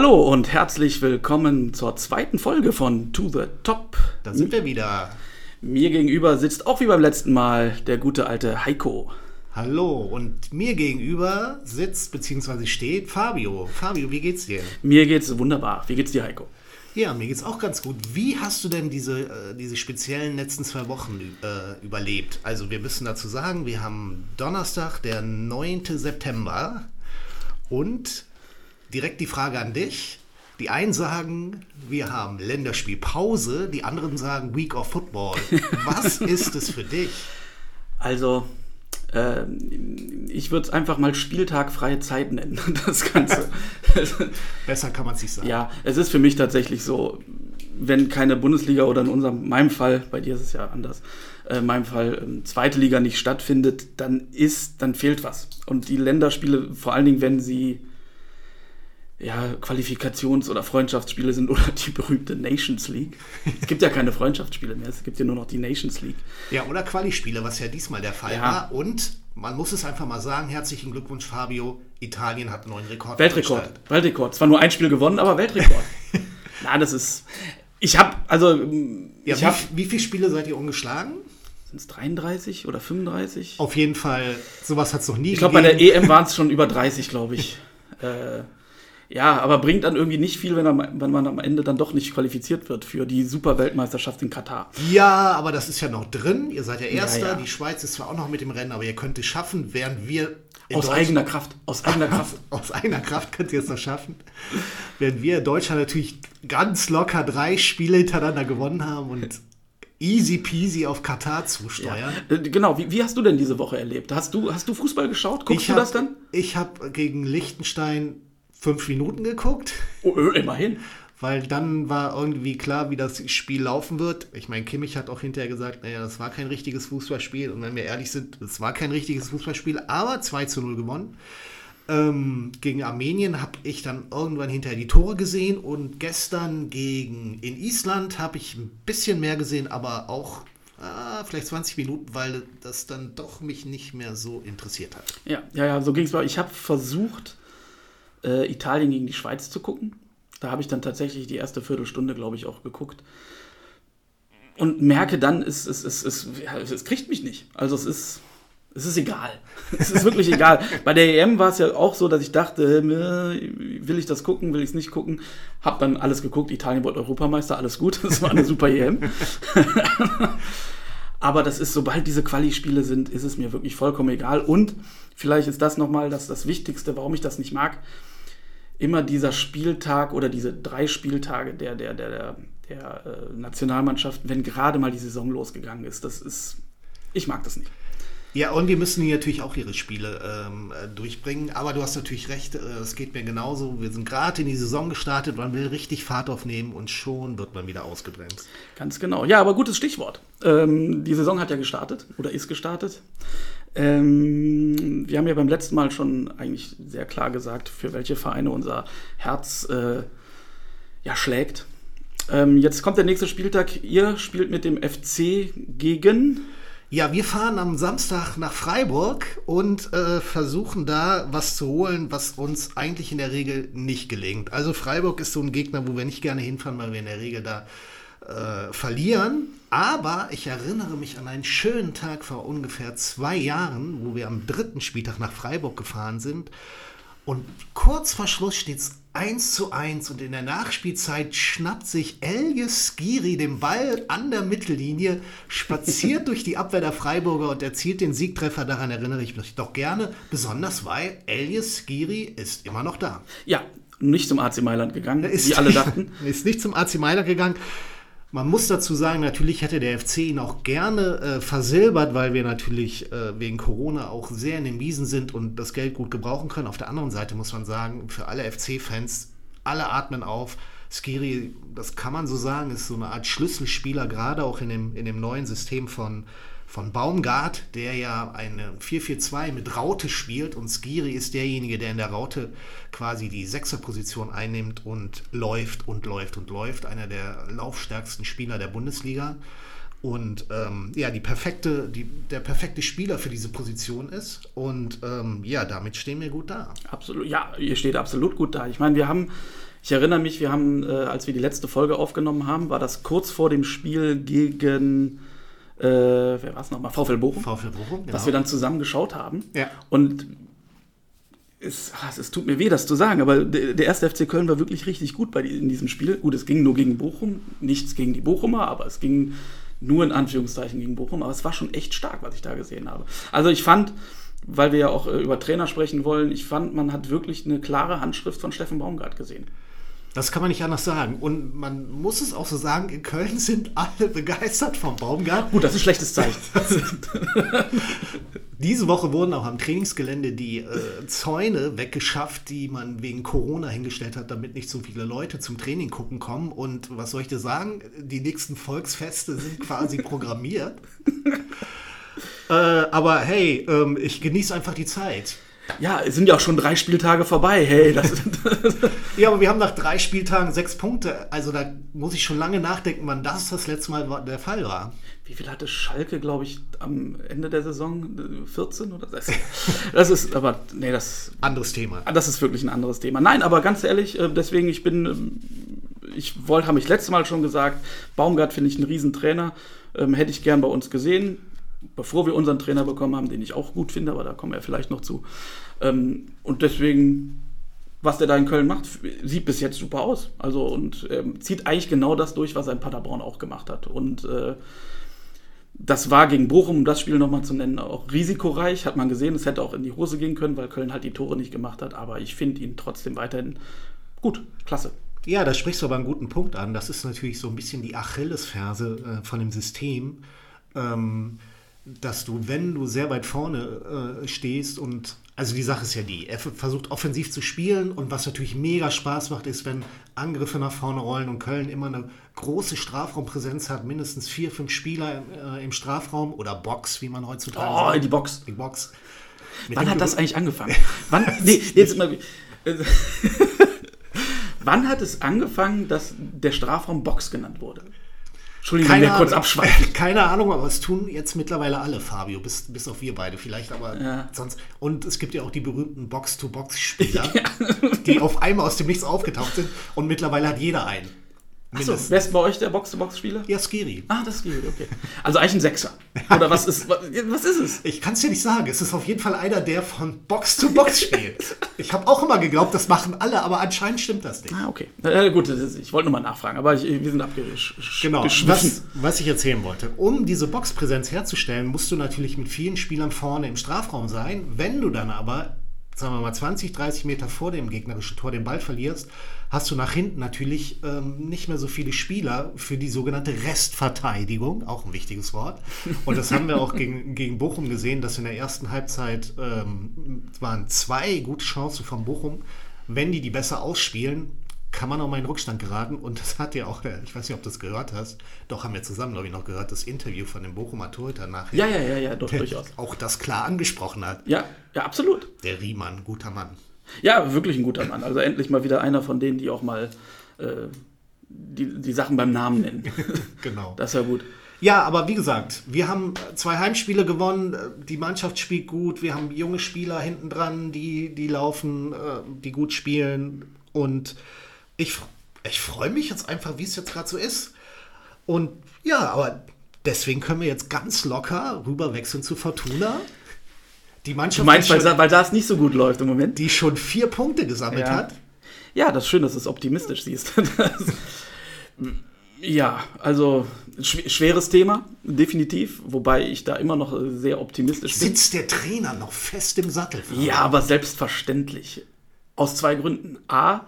Hallo und herzlich willkommen zur zweiten Folge von To the Top. Da sind wir wieder. Mir gegenüber sitzt auch wie beim letzten Mal der gute alte Heiko. Hallo und mir gegenüber sitzt bzw. steht Fabio. Fabio, wie geht's dir? Mir geht's wunderbar. Wie geht's dir, Heiko? Ja, mir geht's auch ganz gut. Wie hast du denn diese, äh, diese speziellen letzten zwei Wochen äh, überlebt? Also wir müssen dazu sagen, wir haben Donnerstag, der 9. September und direkt die Frage an dich. Die einen sagen, wir haben Länderspielpause, die anderen sagen Week of Football. Was ist es für dich? Also, äh, ich würde es einfach mal Spieltag freie Zeit nennen, das Ganze. Besser kann man es nicht sagen. Ja, es ist für mich tatsächlich so, wenn keine Bundesliga oder in unserem, meinem Fall, bei dir ist es ja anders, äh, in meinem Fall ähm, zweite Liga nicht stattfindet, dann ist, dann fehlt was. Und die Länderspiele, vor allen Dingen, wenn sie ja, Qualifikations- oder Freundschaftsspiele sind oder die berühmte Nations League. Es gibt ja keine Freundschaftsspiele mehr, es gibt ja nur noch die Nations League. Ja, oder Quali-Spiele, was ja diesmal der Fall Ja. war. Und man muss es einfach mal sagen, herzlichen Glückwunsch, Fabio. Italien hat einen neuen Rekord. Weltrekord. Weltrekord. Zwar nur ein Spiel gewonnen, aber Weltrekord. Na, das ist. Ich habe, also, Ja, ich wie, wie viele Spiele seid ihr ungeschlagen? Sind es 33 oder 35? Auf jeden Fall, sowas hat es noch nie Ich glaube, bei der. EM waren es schon über 30, glaube ich. äh, ja, aber bringt dann irgendwie nicht viel, wenn, er, wenn man am Ende dann doch nicht qualifiziert wird für die Superweltmeisterschaft in Katar. Ja, aber das ist ja noch drin. Ihr seid ja Erster. ja. Die Schweiz ist zwar auch noch mit im Rennen, aber ihr könnt es schaffen, während wir in Aus eigener Kraft. Aus eigener Kraft. Aus eigener Kraft könnt ihr es noch schaffen. Während wir in Deutschland natürlich ganz locker drei Spiele hintereinander gewonnen haben und easy peasy auf Katar zusteuern. Äh, Genau, wie, wie hast du denn diese Woche erlebt? Hast du, hast du Fußball geschaut? Guckst du hab- das dann? Ich habe gegen Liechtenstein fünf Minuten geguckt, Oh, äh, immerhin. weil dann war irgendwie klar, wie das Spiel laufen wird. Ich meine, Kimmich hat auch hinterher gesagt, naja, das war kein richtiges Fußballspiel. Und wenn wir ehrlich sind, es war kein richtiges Fußballspiel, aber 2 zu 0 gewonnen. Ähm, gegen Armenien habe ich dann irgendwann hinterher die Tore gesehen und gestern gegen in Island habe ich ein bisschen mehr gesehen, aber auch ah, vielleicht 20 Minuten, weil das dann doch mich nicht mehr so interessiert hat. Ja, ja, ja so ging es mir. Ich habe versucht, äh, Italien gegen die Schweiz zu gucken. Da habe ich dann tatsächlich die erste Viertelstunde, glaube ich, auch geguckt. Und merke dann, es, es, es, es, ja, es, kriegt mich nicht. Also es ist, es ist egal. Es ist wirklich egal. Bei der EM war es ja auch so, dass ich dachte, will ich das gucken, will ich es nicht gucken. Hab dann alles geguckt. Italien wurde Europameister, alles gut. Das war eine super EM. Aber das ist, sobald diese Quali-Spiele sind, ist es mir wirklich vollkommen egal. Und vielleicht ist das nochmal das, das Wichtigste, warum ich das nicht mag. Immer dieser Spieltag oder diese drei Spieltage der, der, der, der, der äh, Nationalmannschaft, wenn gerade mal die Saison losgegangen ist. Das ist. Ich mag das nicht. Ja, und die müssen hier natürlich auch ihre Spiele ähm, äh, durchbringen. Aber du hast natürlich recht, äh, es geht mir genauso. Wir sind gerade in die Saison gestartet, man will richtig Fahrt aufnehmen und schon wird man wieder ausgebremst. Ganz genau. Ja, aber gutes Stichwort. Ähm, die Saison hat ja gestartet oder ist gestartet. Ähm, wir haben ja beim letzten Mal schon eigentlich sehr klar gesagt, für welche Vereine unser Herz äh, ja, schlägt. Ähm, jetzt kommt der nächste Spieltag. Ihr spielt mit dem FC gegen. Ja, wir fahren am Samstag nach Freiburg und äh, versuchen da was zu holen, was uns eigentlich in der Regel nicht gelingt. Also Freiburg ist so ein Gegner, wo wir nicht gerne hinfahren, weil wir in der Regel da äh, verlieren. Aber ich erinnere mich an einen schönen Tag vor ungefähr zwei Jahren, wo wir am dritten Spieltag nach Freiburg gefahren sind. Und kurz vor Schluss steht es 1 zu 1 und in der Nachspielzeit schnappt sich Elias Skiri den Ball an der Mittellinie, spaziert durch die Abwehr der Freiburger und erzielt den Siegtreffer. Daran erinnere ich mich doch gerne, besonders weil Elias Skiri ist immer noch da. Ja, nicht zum AC Mailand gegangen, Ist, wie alle dachten. ist nicht zum AC Mailand gegangen. Man muss dazu sagen, natürlich hätte der FC ihn auch gerne äh, versilbert, weil wir natürlich äh, wegen Corona auch sehr in den Miesen sind und das Geld gut gebrauchen können. Auf der anderen Seite muss man sagen, für alle FC-Fans, alle atmen auf. Skiri, das kann man so sagen, ist so eine Art Schlüsselspieler, gerade auch in dem, in dem neuen System von, von Baumgart, der ja eine 4-4-2 mit Raute spielt und Skiri ist derjenige, der in der Raute quasi die Sechserposition einnimmt und läuft und läuft und läuft. Einer der laufstärksten Spieler der Bundesliga. Und ähm, ja, die perfekte, die, der perfekte Spieler für diese Position ist. Und ähm, ja, damit stehen wir gut da. Absolut, ja, ihr steht absolut gut da. Ich meine, wir haben Ich erinnere mich, wir haben, äh, als wir die letzte Folge aufgenommen haben, war das kurz vor dem Spiel gegen, äh, wer war es nochmal? VfL Bochum. VfL Bochum, genau. Was wir dann zusammen geschaut haben. Ja. Und es, ah, es tut mir weh, das zu sagen, aber der, der erste FC Köln war wirklich richtig gut bei, in diesem Spiel. Gut, es ging nur gegen Bochum, nichts gegen die Bochumer, aber es ging nur in Anführungszeichen gegen Bochum. Aber es war schon echt stark, was ich da gesehen habe. Also ich fand, weil wir ja auch äh, über Trainer sprechen wollen, ich fand, man hat wirklich eine klare Handschrift von Steffen Baumgart gesehen. Das kann man nicht anders sagen. Und man muss es auch so sagen, in Köln sind alle begeistert vom Baumgart. Gut, das ist ein schlechtes Zeichen. Diese Woche wurden auch am Trainingsgelände die äh, Zäune weggeschafft, die man wegen Corona hingestellt hat, damit nicht so viele Leute zum Training gucken kommen. Und was soll ich dir sagen? Die nächsten Volksfeste sind quasi programmiert. äh, aber hey, ähm, ich genieße einfach die Zeit. Ja, es sind ja auch schon drei Spieltage vorbei. Hey, das, Ja, aber wir haben nach drei Spieltagen sechs Punkte. Also da muss ich schon lange nachdenken, wann das das letzte Mal der Fall war. Wie viel hatte Schalke, glaube ich, am Ende der Saison? 14 oder das? Das ist, aber, nee, das, Anderes Thema. das ist wirklich ein anderes Thema. Nein, aber ganz ehrlich, äh, deswegen, ich bin, ähm, ich wollte, habe ich letztes Mal schon gesagt, Baumgart finde ich einen Riesentrainer, ähm, hätte ich gern bei uns gesehen, bevor wir unseren Trainer bekommen haben, den ich auch gut finde, aber da kommen wir vielleicht noch zu. Ähm, und deswegen, was der da in Köln macht, sieht bis jetzt super aus. Also und ähm, zieht eigentlich genau das durch, was er in Paderborn auch gemacht hat. Und äh, das war gegen Bochum, um das Spiel nochmal zu nennen, auch risikoreich, hat man gesehen. Es hätte auch in die Hose gehen können, weil Köln halt die Tore nicht gemacht hat. Aber ich finde ihn trotzdem weiterhin gut, klasse. Ja, da sprichst du aber einen guten Punkt an. Das ist natürlich so ein bisschen die Achillesferse äh, von dem System, ähm, dass du, wenn du sehr weit vorne äh, stehst und also die Sache ist ja die, er versucht offensiv zu spielen und was natürlich mega Spaß macht, ist, wenn Angriffe nach vorne rollen und Köln immer eine große Strafraumpräsenz hat, mindestens vier, fünf Spieler äh, im Strafraum oder Box, wie man heutzutage Oh, sagt. die Box. Die Box. Mit Wann hat das eigentlich angefangen? Wann, nee, jetzt mal. Wann hat es angefangen, dass der Strafraum Box genannt wurde? Entschuldigung, wenn wir kurz abschweifen. Keine Ahnung, aber es tun jetzt mittlerweile alle, Fabio, bis, bis auf wir beide vielleicht, aber Ja. sonst. Und es gibt ja auch die berühmten Box-to-Box-Spieler, die auf einmal aus dem Nichts aufgetaucht sind und mittlerweile hat jeder einen. Achso, wer ist bei euch der Box-to-Box-Spieler? Ja, Skiri. Ah, das geht, okay. Also eigentlich ein Sechser. Oder was ist, was, was ist es? Ich kann es dir nicht sagen. Es ist auf jeden Fall einer, der von Box zu Box spielt. Ich habe auch immer geglaubt, das machen alle, aber anscheinend stimmt das nicht. Ah, okay. Äh, gut, ist, ich wollte nur mal nachfragen, aber ich, wir sind abgeschwiffen. Genau, was, was ich erzählen wollte. Um diese Boxpräsenz herzustellen, musst du natürlich mit vielen Spielern vorne im Strafraum sein. Wenn du dann aber, sagen wir mal, 20, 30 Meter vor dem gegnerischen Tor den Ball verlierst, hast du nach hinten natürlich ähm, nicht mehr so viele Spieler für die sogenannte Restverteidigung, auch ein wichtiges Wort. Und das haben wir auch gegen, gegen Bochum gesehen, dass in der ersten Halbzeit ähm, waren zwei gute Chancen von Bochum. Wenn die die besser ausspielen, kann man auch mal in Rückstand geraten. Und das hat ja auch, ich weiß nicht, ob du das gehört hast, doch haben wir zusammen, glaube ich, noch gehört, das Interview von dem Bochumer Torhüter nachher. Ja, ja, ja, ja, doch, der durchaus. Auch das klar angesprochen hat. Ja, ja, absolut. Der Riemann, guter Mann. Ja, wirklich ein guter Mann. Also endlich mal wieder einer von denen, die auch mal äh, die, die Sachen beim Namen nennen. Genau. Das ist ja gut. Ja, aber wie gesagt, wir haben zwei Heimspiele gewonnen. Die Mannschaft spielt gut. Wir haben junge Spieler hinten dran, die, die laufen, äh, die gut spielen. Und ich, ich freue mich jetzt einfach, wie es jetzt gerade so ist. Und ja, aber deswegen können wir jetzt ganz locker rüber wechseln zu Fortuna. Die Mannschaft, Du meinst, weil, schon, weil das nicht so gut läuft im Moment? die schon vier Punkte gesammelt Ja. hat. Ja, das ist schön, dass du es optimistisch siehst. Das, ja, also schw schweres Thema, definitiv. Wobei ich da immer noch sehr optimistisch bin. Sitzt der Trainer noch fest im Sattel? Ja, aber selbstverständlich. Aus zwei Gründen. A,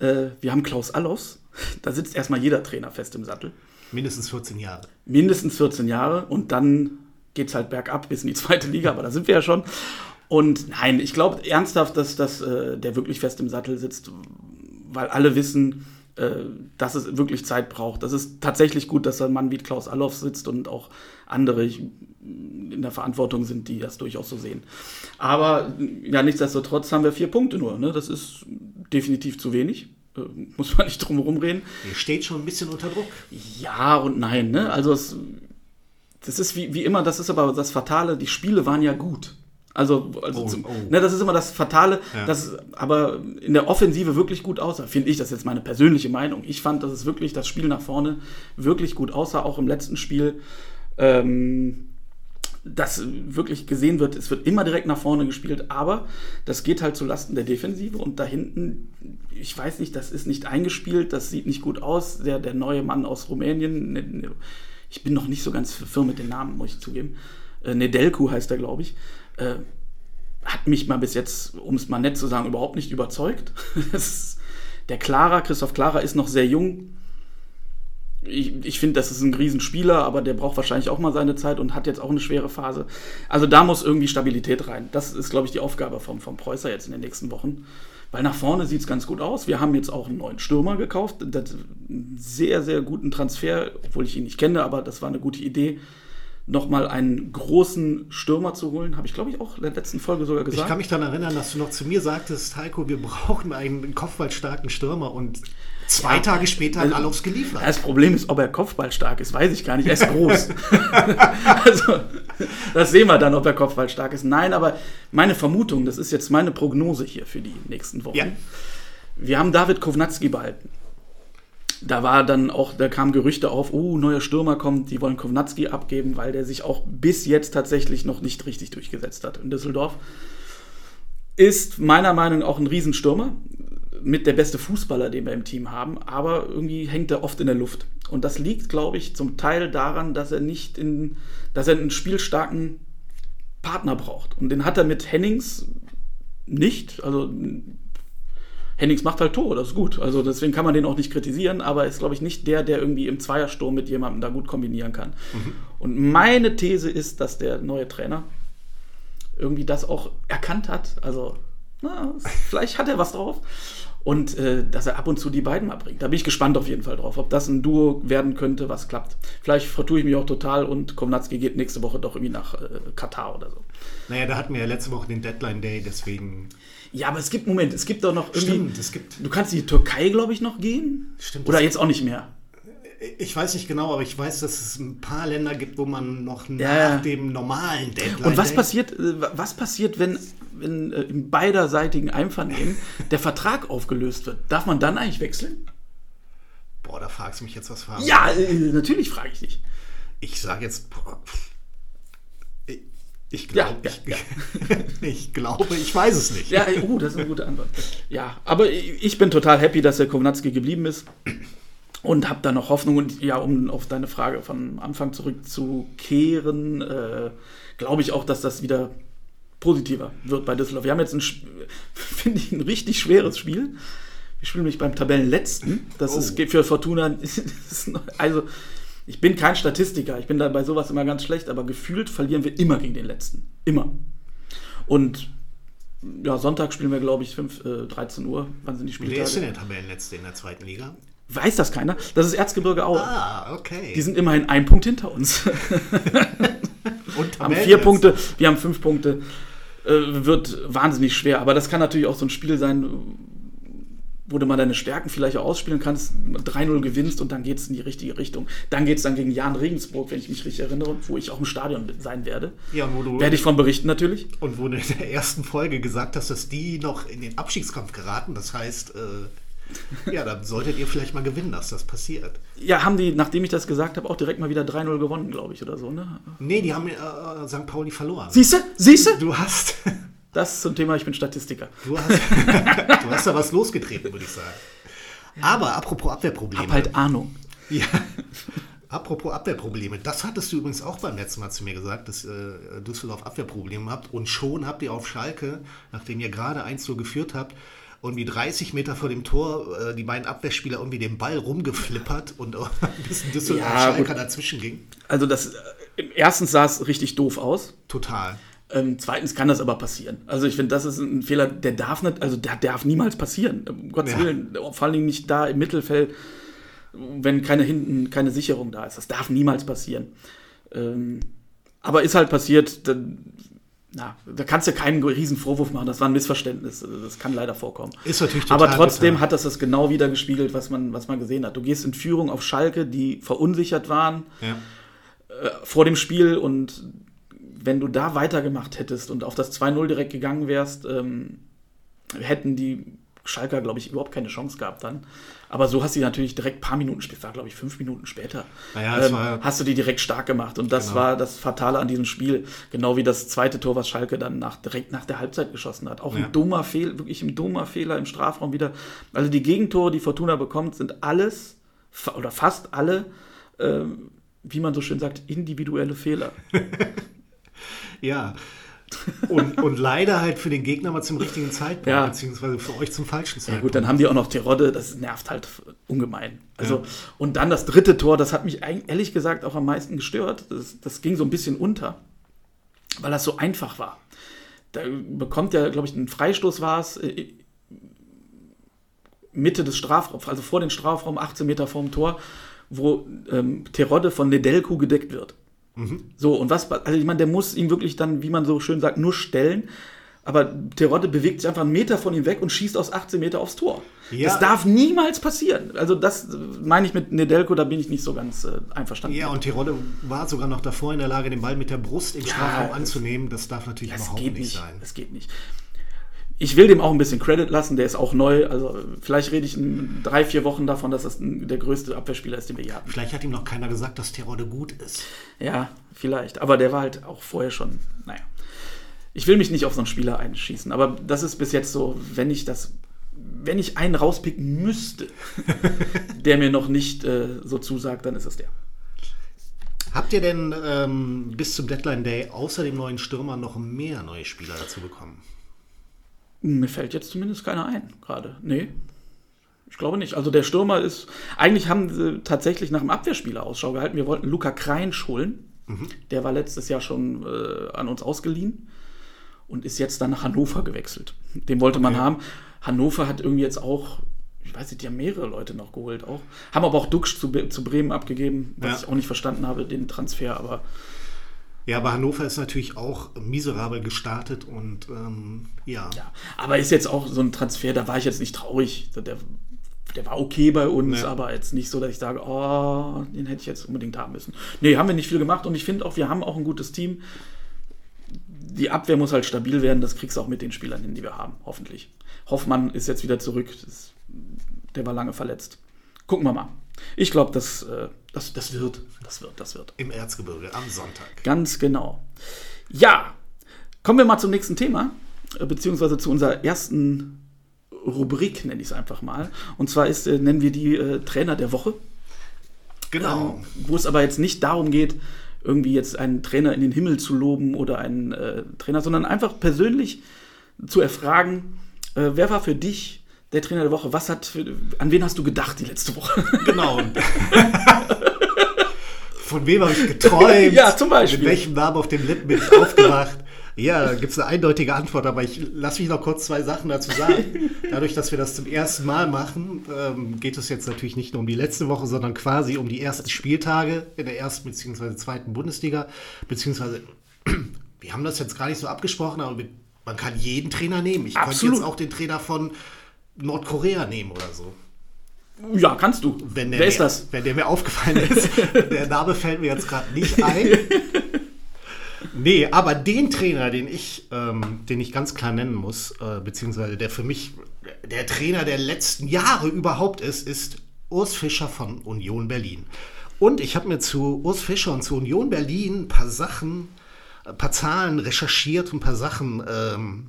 äh, wir haben Klaus Allofs. Da sitzt erstmal jeder Trainer fest im Sattel. Mindestens 14 Jahre. mindestens 14 Jahre und dann geht es halt bergab bis in die zweite Liga, aber da sind wir ja schon. Und nein, ich glaube ernsthaft, dass, dass äh, der wirklich fest im Sattel sitzt, weil alle wissen, äh, dass es wirklich Zeit braucht. Das ist tatsächlich gut, dass ein Mann wie Klaus Allofs sitzt und auch andere in der Verantwortung sind, die das durchaus so sehen. Aber ja, nichtsdestotrotz haben wir vier Punkte nur. Ne? Das ist definitiv zu wenig. Äh, muss man nicht drum herum reden. Ihr steht schon ein bisschen unter Druck. Ja und nein, ne? Also es, das ist wie, wie immer, das ist aber das Fatale, die Spiele waren ja gut. Also, also Oh, zum, oh. Ne, das ist immer das Fatale, Ja. dass es aber in der Offensive wirklich gut aussah. Finde ich, das ist jetzt meine persönliche Meinung. Ich fand, dass es wirklich das Spiel nach vorne wirklich gut aussah, auch im letzten Spiel. Ähm, dass wirklich gesehen wird, es wird immer direkt nach vorne gespielt, aber das geht halt zulasten der Defensive und da hinten, ich weiß nicht, das ist nicht eingespielt, das sieht nicht gut aus. Der, der neue Mann aus Rumänien, ne- ne- ich bin noch nicht so ganz firm mit den Namen, muss ich zugeben. Äh, Nedelku heißt er, glaube ich. Äh, hat mich mal bis jetzt, um es mal nett zu sagen, überhaupt nicht überzeugt. Der Clara, Christoph Clara, ist noch sehr jung. Ich, ich finde, das ist ein Riesenspieler, aber der braucht wahrscheinlich auch mal seine Zeit und hat jetzt auch eine schwere Phase. Also da muss irgendwie Stabilität rein. Das ist, glaube ich, die Aufgabe vom, vom Preußer jetzt in den nächsten Wochen. Weil nach vorne sieht es ganz gut aus. Wir haben jetzt auch einen neuen Stürmer gekauft. Das, einen sehr, sehr guten Transfer, obwohl ich ihn nicht kenne, aber das war eine gute Idee, nochmal einen großen Stürmer zu holen. Habe ich, glaube ich, auch in der letzten Folge sogar Ich gesagt. kann mich daran erinnern, dass du noch zu mir sagtest, Heiko, wir brauchen einen kopfballstarken Stürmer und zwei Ja. Tage später hat Also- Alofs geliefert. Das Problem ist, ob er kopfballstark ist, weiß ich gar nicht. Er ist groß. also, das sehen wir dann, ob er kopfballstark ist. Nein, aber meine Vermutung, das ist jetzt meine Prognose hier für die nächsten Wochen. Ja. Wir haben David Kovnatski behalten. Da war dann auch, da kamen Gerüchte auf, oh, neuer Stürmer kommt, die wollen Kovnatski abgeben, weil der sich auch bis jetzt tatsächlich noch nicht richtig durchgesetzt hat in Düsseldorf. Ist meiner Meinung nach auch ein Riesenstürmer, mit der beste Fußballer, den wir im Team haben, aber irgendwie hängt er oft in der Luft. Und das liegt, glaube ich, zum Teil daran, dass er nicht in, dass er einen spielstarken Partner braucht. Und den hat er mit Hennings nicht. Also Hennings macht halt Tore, das ist gut. Also deswegen kann man den auch nicht kritisieren, aber ist, glaube ich, nicht der, der irgendwie im Zweiersturm mit jemandem da gut kombinieren kann. Und meine These ist, dass der neue Trainer irgendwie das auch erkannt hat. Also, na, vielleicht hat er was drauf. Und äh, dass er ab und zu die beiden mal bringt. Da bin ich gespannt auf jeden Fall drauf, ob das ein Duo werden könnte, was klappt. Vielleicht vertue ich mich auch total und Kovnatski geht nächste Woche doch irgendwie nach äh, Katar oder so. Naja, da hatten wir ja letzte Woche den Deadline Day, deswegen. Ja, aber es gibt, Moment, es gibt doch noch irgendwie. Stimmt, es gibt. Du kannst in die Türkei, glaube ich, noch gehen. Stimmt, Oder jetzt auch nicht mehr. Ich weiß nicht genau, aber ich weiß, dass es ein paar Länder gibt, wo man noch nach Ja. dem normalen Deadline Und was Day- passiert, äh, was passiert, wenn, wenn äh, im beiderseitigen Einvernehmen der Vertrag aufgelöst wird? Darf man dann eigentlich wechseln? Boah, da fragst du mich jetzt was fragen. Ja, äh, natürlich frage ich dich. Ich sage jetzt. boah. Ich, ich Ja, glaube, ja, ich, ich glaube, ich weiß es nicht. Ja, uh, das ist eine gute Antwort. Ja, aber ich bin total happy, dass der Kovnatski geblieben ist. Und habe da noch Hoffnung. Und ja, um auf deine Frage von Anfang zurückzukehren, äh, glaube ich auch, dass das wieder positiver wird bei Düsseldorf. Wir haben jetzt ein, finde ich, ein richtig schweres Spiel. Wir spielen nämlich beim Tabellenletzten. Das Oh. ist für Fortuna. also, ich bin kein Statistiker. Ich bin da bei sowas immer ganz schlecht, aber gefühlt verlieren wir immer gegen den Letzten. Immer. Und ja, Sonntag spielen wir, glaube ich, 5, äh, 13 Uhr. Wann sind die Wer ist denn Spieltage? der Tabellenletzte in der zweiten Liga? Weiß das keiner? Das ist Erzgebirge Aue. Ah, okay. Die sind immerhin ein Punkt hinter uns. Haben vier Punkte, wir haben fünf Punkte. Äh, wird wahnsinnig schwer. Aber das kann natürlich auch so ein Spiel sein, wo du mal deine Stärken vielleicht auch ausspielen kannst, 3-0 gewinnst und dann geht es in die richtige Richtung. Dann geht es dann gegen Jan Regensburg, wenn ich mich richtig erinnere, wo ich auch im Stadion sein werde. Ja, und wo du, Werde ich von berichten natürlich. und wo du in der ersten Folge gesagt hast, dass die noch in den Abstiegskampf geraten. Das heißt, äh, ja, dann solltet ihr vielleicht mal gewinnen, dass das passiert. Ja, haben die, nachdem ich das gesagt habe, auch direkt mal wieder 3-0 gewonnen, glaube ich, oder so, ne? Nee, die haben äh, St. Pauli verloren. Siehst du? Siehst du? Du hast, Das zum Thema, ich bin Statistiker. du hast, du hast da was losgetreten, würde ich sagen. Aber apropos Abwehrprobleme. Hab halt Ahnung. Ja. Apropos Abwehrprobleme, das hattest du übrigens auch beim letzten Mal zu mir gesagt, dass äh, Düsseldorf Abwehrprobleme habt. Und schon habt ihr auf Schalke, nachdem ihr gerade 1 so geführt habt, irgendwie 30 Meter vor dem Tor äh, die beiden Abwehrspieler irgendwie den Ball rumgeflippert und auch ein bisschen Düsseldorf Ja, Schalker dazwischen ging. Also das, äh, erstens sah es richtig doof aus. Total. Ähm, zweitens kann das aber passieren. Also ich finde, das ist ein Fehler, der darf nicht, also der darf niemals passieren. Um Gottes Ja. Willen. Vor allen Dingen nicht da im Mittelfeld, wenn keine hinten, keine Sicherung da ist. Das darf niemals passieren. Ähm, aber ist halt passiert, dann, na, da kannst du keinen riesen Vorwurf machen. Das war ein Missverständnis. Also Das kann leider vorkommen. Ist natürlich total Aber trotzdem bitter. hat das das genau wieder gespiegelt, was man, was man gesehen hat. Du gehst in Führung auf Schalke, die verunsichert waren Ja. vor dem Spiel und wenn du da weitergemacht hättest und auf das 2-0 direkt gegangen wärst, ähm, hätten die Schalker, glaube ich, überhaupt keine Chance gehabt dann. Aber so hast du die natürlich direkt ein paar Minuten später, war glaube ich fünf Minuten später, Naja, ähm, war- hast du die direkt stark gemacht. Und das Genau. war das Fatale an diesem Spiel. Genau wie das zweite Tor, was Schalke dann nach, direkt nach der Halbzeit geschossen hat. Auch Ja. ein dummer Fehler, wirklich ein dummer Fehler im Strafraum wieder. Also die Gegentore, die Fortuna bekommt, sind alles oder fast alle, ähm, wie man so schön sagt, individuelle Fehler. Ja. Und, und leider halt für den Gegner mal zum richtigen Zeitpunkt, Ja. beziehungsweise für euch zum falschen Ja Zeitpunkt. gut, dann haben die auch noch Terodde, das nervt halt ungemein. Also, Ja. und dann das dritte Tor, das hat mich ehrlich gesagt auch am meisten gestört. Das, das ging so ein bisschen unter, weil das so einfach war. Da bekommt ja, glaube ich, ein Freistoß war es, äh, Mitte des Strafraums, also vor dem Strafraum, 18 Meter vorm Tor, wo ähm, Terodde von Nedelku gedeckt wird. So, und was, also ich meine, der muss ihn wirklich dann, wie man so schön sagt, nur stellen. Aber Terodde bewegt sich einfach einen Meter von ihm weg und schießt aus 18 Meter aufs Tor. Ja. Das darf niemals passieren. Also das äh, meine ich mit Nedelko, da bin ich nicht so ganz äh, einverstanden. Ja, und Terodde war sogar noch davor in der Lage, den Ball mit der Brust im Ja, Strafraum anzunehmen. Das darf natürlich das überhaupt nicht nicht. sein. Das geht nicht. Ich will dem auch ein bisschen Credit lassen, der ist auch neu. Also vielleicht rede ich in drei, vier Wochen davon, dass das der größte Abwehrspieler ist, den wir je hatten. Vielleicht hat ihm noch keiner gesagt, dass Terodde gut ist. Ja, vielleicht. Aber der war halt auch vorher schon, naja. Ich will mich nicht auf so einen Spieler einschießen, aber das ist bis jetzt so, wenn ich das, wenn ich einen rauspicken müsste, der mir noch nicht äh, so zusagt, dann ist es der. Habt ihr denn ähm, bis zum Deadline Day außer dem neuen Stürmer noch mehr neue Spieler dazu bekommen? Mir fällt jetzt zumindest keiner ein, gerade. Nee. Ich glaube nicht. Also der Stürmer ist. Eigentlich haben sie tatsächlich nach dem Abwehrspieler Ausschau gehalten. Wir wollten Luca Kreinsch holen. Der war letztes Jahr schon äh, an uns ausgeliehen und ist jetzt dann nach Hannover gewechselt. Den wollte man Okay. haben. Hannover hat irgendwie jetzt auch, ich weiß nicht, die haben mehrere Leute noch geholt auch. Haben aber auch Duxch zu, zu Bremen abgegeben, was Ja. ich auch nicht verstanden habe, den Transfer. Aber Ja, aber Hannover ist natürlich auch miserabel gestartet und ähm, ja. Ja, aber ist jetzt auch so ein Transfer, da war ich jetzt nicht traurig. Der, der war okay bei uns, Ja. aber jetzt nicht so, dass ich sage, oh, den hätte ich jetzt unbedingt haben müssen. Nee, haben wir nicht viel gemacht und ich finde auch, wir haben auch ein gutes Team. Die Abwehr muss halt stabil werden, das kriegst du auch mit den Spielern hin, die wir haben, hoffentlich. Hoffmann ist jetzt wieder zurück, das, der war lange verletzt. Gucken wir mal. Ich glaube, das, äh, das, das wird, das wird, das wird. Im Erzgebirge am Sonntag. Ganz genau. Ja, kommen wir mal zum nächsten Thema, äh, beziehungsweise zu unserer ersten Rubrik, nenne ich es einfach mal. Und zwar ist, äh, nennen wir die äh, Trainer der Woche, Genau. ähm, wo es aber jetzt nicht darum geht, irgendwie jetzt einen Trainer in den Himmel zu loben oder einen äh, Trainer, sondern einfach persönlich zu erfragen, äh, wer war für dich der Trainer der Woche? Was hat für, an wen hast du gedacht die letzte Woche? Genau. Von wem habe ich geträumt? Ja, zum Beispiel. Mit welchem Namen auf dem Lippen bin ich aufgewacht? Ja, da gibt es eine eindeutige Antwort, aber ich lasse mich noch kurz zwei Sachen dazu sagen. Dadurch, dass wir das zum ersten Mal machen, ähm, geht es jetzt natürlich nicht nur um die letzte Woche, sondern quasi um die ersten Spieltage in der ersten bzw. zweiten Bundesliga. Beziehungsweise, wir haben das jetzt gar nicht so abgesprochen, aber man kann jeden Trainer nehmen. Ich könnte Absolut. jetzt auch den Trainer von Nordkorea nehmen oder so. Ja, kannst du. Wenn der wer mir, ist das? Wenn der mir aufgefallen ist. der Name fällt mir jetzt gerade nicht ein. Nee, aber den Trainer, den ich, ähm, den ich ganz klar nennen muss, äh, beziehungsweise der für mich der Trainer der letzten Jahre überhaupt ist, ist Urs Fischer von Union Berlin. Und ich habe mir zu Urs Fischer und zu Union Berlin ein paar Sachen, ein paar Zahlen recherchiert und ein paar Sachen ähm,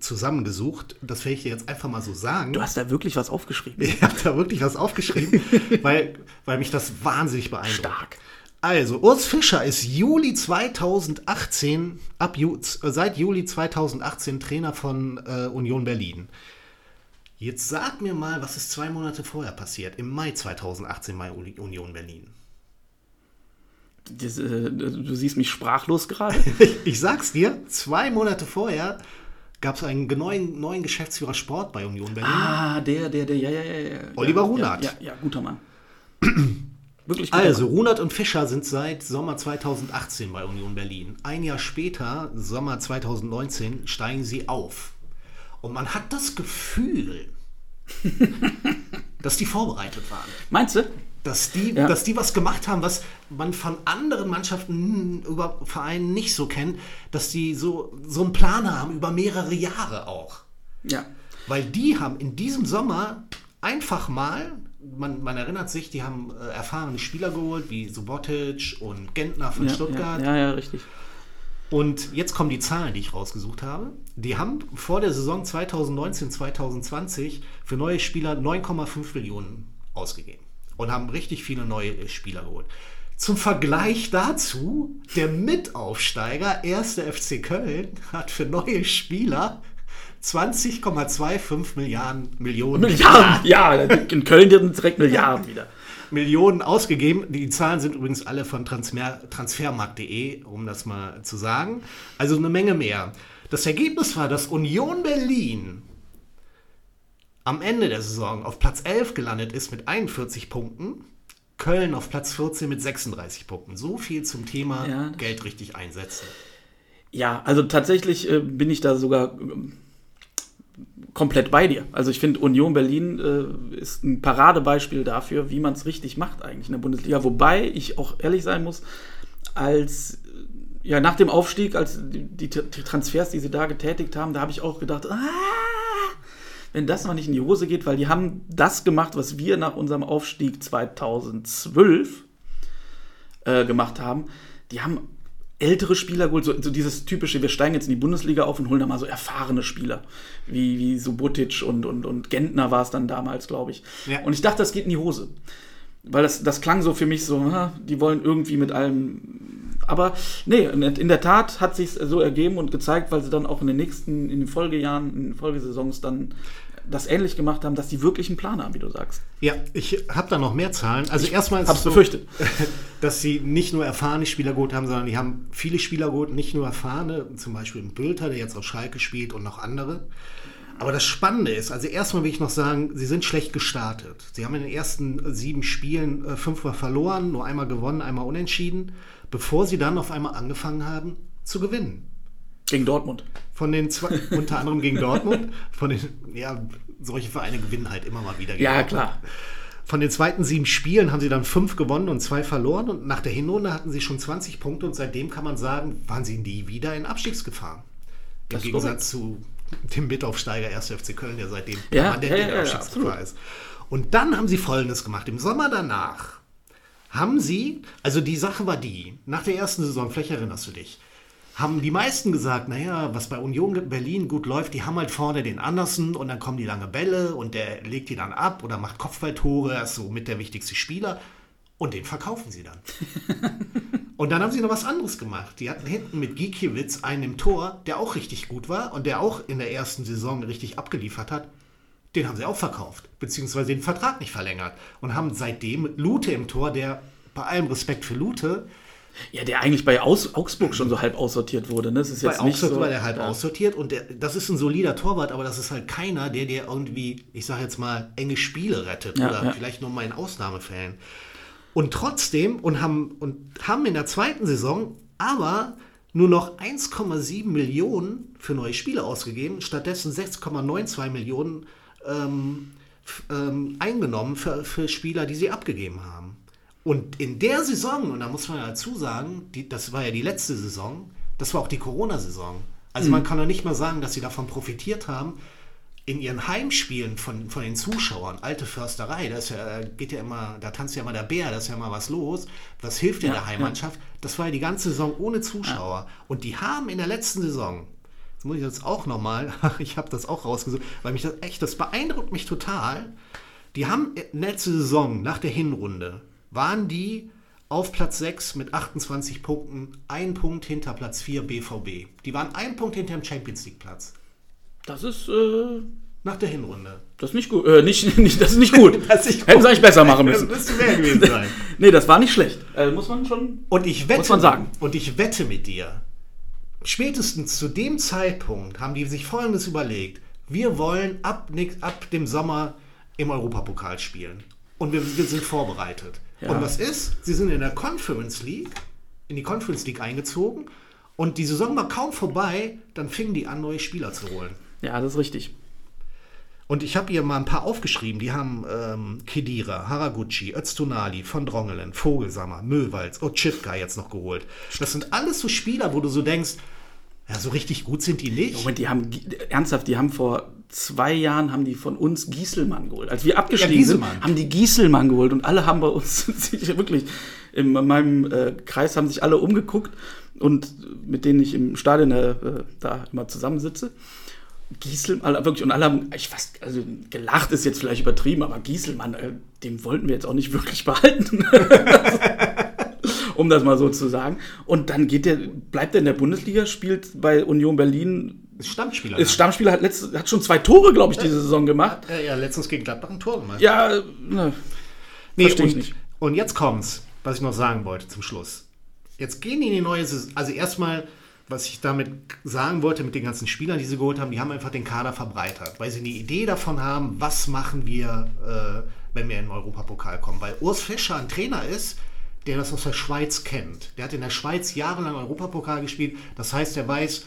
zusammengesucht. Das werde ich dir jetzt einfach mal so sagen. Du hast da wirklich was aufgeschrieben. Ich habe da wirklich was aufgeschrieben, weil, weil mich das wahnsinnig beeindruckt. Stark. Also, Urs Fischer ist Juli 2018, ab Ju, äh, seit Juli 2018 Trainer von äh, Union Berlin. Jetzt sag mir mal, was ist zwei Monate vorher passiert? Im Mai 2018 bei Uni- Union Berlin. Das, äh, du siehst mich sprachlos gerade. Ich sag's dir, zwei Monate vorher gab es einen neuen, neuen Geschäftsführer Sport bei Union Berlin. ah, der, der, der, ja, ja, ja. ja. Oliver ja, Runert. Ja, ja, guter Mann. Wirklich guter Also, Mann. Runert und Fischer sind seit Sommer 2018 bei Union Berlin. Ein Jahr später, Sommer 2019, steigen sie auf. Und man hat das Gefühl, dass die vorbereitet waren. Meinst du? Dass die, Ja. dass die was gemacht haben, was man von anderen Mannschaften über Vereinen nicht so kennt, dass die so, so einen Plan haben über mehrere Jahre auch. Ja. Weil die haben in diesem Sommer einfach mal, man, man erinnert sich, die haben äh, erfahrene Spieler geholt, wie Subotic und Gentner von Ja, Stuttgart. ja, ja, ja, richtig. Und jetzt kommen die Zahlen, die ich rausgesucht habe. Die haben vor der Saison 2019, 2020 für neue Spieler 9,5 Millionen ausgegeben und haben richtig viele neue äh, Spieler geholt. Zum Vergleich dazu, der Mitaufsteiger, 1. FC Köln, hat für neue Spieler 20,25 Milliarden Millionen Milliarden, ja, in Köln direkt Milliarden wieder. Millionen ausgegeben. Die Zahlen sind übrigens alle von Transfer, transfermarkt.de, um das mal zu sagen. Also eine Menge mehr. Das Ergebnis war, dass Union Berlin am Ende der Saison auf Platz 11 gelandet ist mit 41 Punkten. Köln auf Platz 14 mit 36 Punkten. So viel zum Thema Ja, Geld richtig einsetzen. Ja, also tatsächlich äh, bin ich da sogar ähm, komplett bei dir. Also ich finde, Union Berlin äh, ist ein Paradebeispiel dafür, wie man es richtig macht eigentlich in der Bundesliga. Wobei ich auch ehrlich sein muss, als äh, ja nach dem Aufstieg, als die, die, die Transfers, die sie da getätigt haben, da habe ich auch gedacht, ah, wenn das noch nicht in die Hose geht, weil die haben das gemacht, was wir nach unserem Aufstieg 2012 äh, gemacht haben. Die haben ältere Spieler geholt, so, so dieses typische, wir steigen jetzt in die Bundesliga auf und holen da mal so erfahrene Spieler, wie, wie Subotic und, und, und Gentner war es dann damals, glaube ich. Ja. Und ich dachte, das geht in die Hose. Weil das, das klang so für mich so, die wollen irgendwie mit allem. Aber nee, in der- Tat hat sich so ergeben und gezeigt, weil sie dann auch in den nächsten, in den Folgejahren, in den Folgesaisons dann das ähnlich gemacht haben, dass die wirklich einen Plan haben, wie du sagst. Ja, ich habe da noch mehr Zahlen. Also erstmal ist es so, befürchtet. dass sie nicht nur erfahrene Spieler geholt haben, sondern die haben viele Spieler geholt, nicht nur erfahrene, zum Beispiel ein Bülter, der jetzt auf Schalke spielt und noch andere. Aber das Spannende ist, also erstmal will ich noch sagen, sie sind schlecht gestartet. Sie haben in den ersten sieben Spielen äh, fünfmal verloren, nur einmal gewonnen, einmal unentschieden, bevor sie dann auf einmal angefangen haben zu gewinnen. Gegen Dortmund. Von den zwei, unter anderem gegen Dortmund, von den, ja, solche Vereine gewinnen halt immer mal wieder. gegen Ja, Dortmund. klar. Von den zweiten sieben Spielen haben sie dann fünf gewonnen und zwei verloren. Und nach der Hinrunde hatten sie schon 20 Punkte. Und seitdem kann man sagen, waren sie nie wieder in Abstiegsgefahr. Im Das Gegensatz zu dem Mitaufsteiger 1. FC Köln, der seitdem Ja, permanent ja, in ja, Abstiegsgefahr ist. Und dann haben sie Folgendes gemacht. Im Sommer danach haben sie, also die Sache war die, nach der ersten Saison, vielleicht erinnerst du dich, haben die meisten gesagt, naja, was bei Union Berlin gut läuft, die haben halt vorne den Andersen und dann kommen die lange Bälle und der legt die dann ab oder macht Kopfballtore, er ist so mit der wichtigste Spieler und den verkaufen sie dann. und dann haben sie noch was anderes gemacht. Die hatten hinten mit Gikiewicz einen im Tor, der auch richtig gut war und der auch in der ersten Saison richtig abgeliefert hat. Den haben sie auch verkauft, beziehungsweise den Vertrag nicht verlängert und haben seitdem Lute im Tor, der bei allem Respekt für Lute, Ja, der eigentlich bei Aus Augsburg schon so halb aussortiert wurde. Ne? Das ist bei jetzt nicht Augsburg so. war der halb ja. aussortiert und der, das ist ein solider Torwart, aber das ist halt keiner, der dir irgendwie, ich sage jetzt mal, enge Spiele rettet Ja, oder ja. vielleicht nur mal in Ausnahmefällen. Und trotzdem und haben, und haben in der zweiten Saison aber nur noch 1,7 Millionen für neue Spiele ausgegeben, stattdessen 6,92 Millionen ähm, ähm, eingenommen für, für Spieler, die sie abgegeben haben. Und in der Saison, und da muss man dazu sagen, die, das war ja die letzte Saison, das war auch die Corona-Saison. Also man kann doch nicht mal sagen, dass sie davon profitiert haben, in ihren Heimspielen von, von den Zuschauern, alte Försterei, da ist ja, geht ja immer, da tanzt ja immer der Bär, da ist ja immer was los. Was hilft Ja, der Heimmannschaft? Das war ja die ganze Saison ohne Zuschauer. Und die haben in der letzten Saison, das muss ich jetzt auch nochmal, ich habe das auch rausgesucht, weil mich das echt, das beeindruckt mich total. Die haben letzte Saison nach der Hinrunde, waren die auf Platz 6 mit 28 Punkten, ein Punkt hinter Platz 4 BVB. Die waren ein Punkt hinter dem Champions League Platz. Das ist, äh, Nach der Hinrunde. das ist nicht gut. Äh, nicht, nicht, das ist nicht gut. Das ist nicht Hätten sie eigentlich besser machen Das müssen. müsste mehr gewesen sein. nee, das war nicht schlecht. Äh, muss man schon. Und ich wette, Muss man sagen. und ich wette mit dir, spätestens zu dem Zeitpunkt haben die sich Folgendes überlegt. Wir wollen ab, ab dem Sommer im Europapokal spielen. Und wir, wir sind vorbereitet. Ja. Und was ist? Sie sind in der Conference League, in die Conference League eingezogen. Und die Saison war kaum vorbei, dann fingen die an, neue Spieler zu holen. Ja, das ist richtig. Und ich habe ihr mal ein paar aufgeschrieben. Die haben ähm, Kedira, Haraguchi, Öztunali, von Drongelen, Vogelsammer, Möwalds, Otschipka jetzt noch geholt. Das sind alles so Spieler, wo du so denkst, ja, so richtig gut sind die nicht. Moment, die haben, ernsthaft, die haben vor zwei Jahren haben die von uns Gieselmann geholt. Als wir abgestiegen Ja, sind, haben die Gieselmann geholt und alle haben bei uns wirklich in meinem äh, Kreis haben sich alle umgeguckt und mit denen ich im Stadion äh, da immer zusammensitze. Gieselmann, alle, wirklich, und alle haben, ich fast, also gelacht ist jetzt vielleicht übertrieben, aber Gieselmann, äh, den wollten wir jetzt auch nicht wirklich behalten. um das mal so zu sagen. Und dann geht der, bleibt er in der Bundesliga, spielt bei Union Berlin Ist Stammspieler. ist Stammspieler, hat, letzt, hat schon zwei Tore, glaube ich, diese Saison gemacht. ja, ja, letztens gegen Gladbach ein Tor gemacht. Ja, ne, Nee, Versteh ich nicht. Und jetzt kommt's, was ich noch sagen wollte zum Schluss. Jetzt gehen die in die neue Saison. Also erstmal, was ich damit sagen wollte mit den ganzen Spielern, die sie geholt haben, die haben einfach den Kader verbreitert, weil sie eine Idee davon haben, was machen wir, äh, wenn wir in den Europapokal kommen. Weil Urs Fischer ein Trainer ist, der das aus der Schweiz kennt. Der hat in der Schweiz jahrelang Europapokal gespielt. Das heißt, er weiß,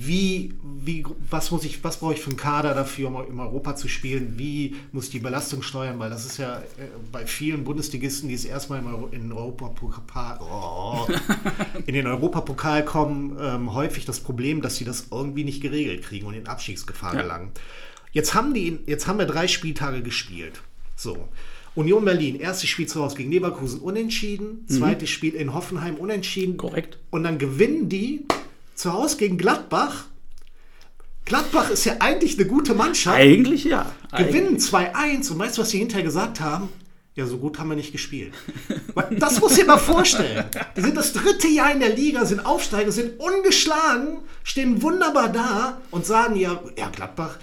wie, wie, was muss ich, was brauche ich für einen Kader dafür, um im Europa zu spielen? Wie muss ich die Belastung steuern? Weil das ist ja äh, bei vielen Bundesligisten, die es erstmal in den Europapokal, oh, in den Europapokal kommen, ähm, häufig das Problem, dass sie das irgendwie nicht geregelt kriegen und in Abstiegsgefahr Ja. gelangen. Jetzt haben die, jetzt haben wir drei Spieltage gespielt. So. Union Berlin, erstes Spiel zu Hause gegen Leverkusen unentschieden, zweites Spiel in Hoffenheim unentschieden. korrekt. Und dann gewinnen die zu Hause gegen Gladbach. Gladbach ist ja eigentlich eine gute Mannschaft. Eigentlich ja. Gewinnen 2-1 und weißt du, was sie hinterher gesagt haben? Ja, so gut haben wir nicht gespielt. Das muss ich mal vorstellen. Die sind das dritte Jahr in der Liga, sind Aufsteiger, sind ungeschlagen, stehen wunderbar da und sagen ja, ja, Gladbach,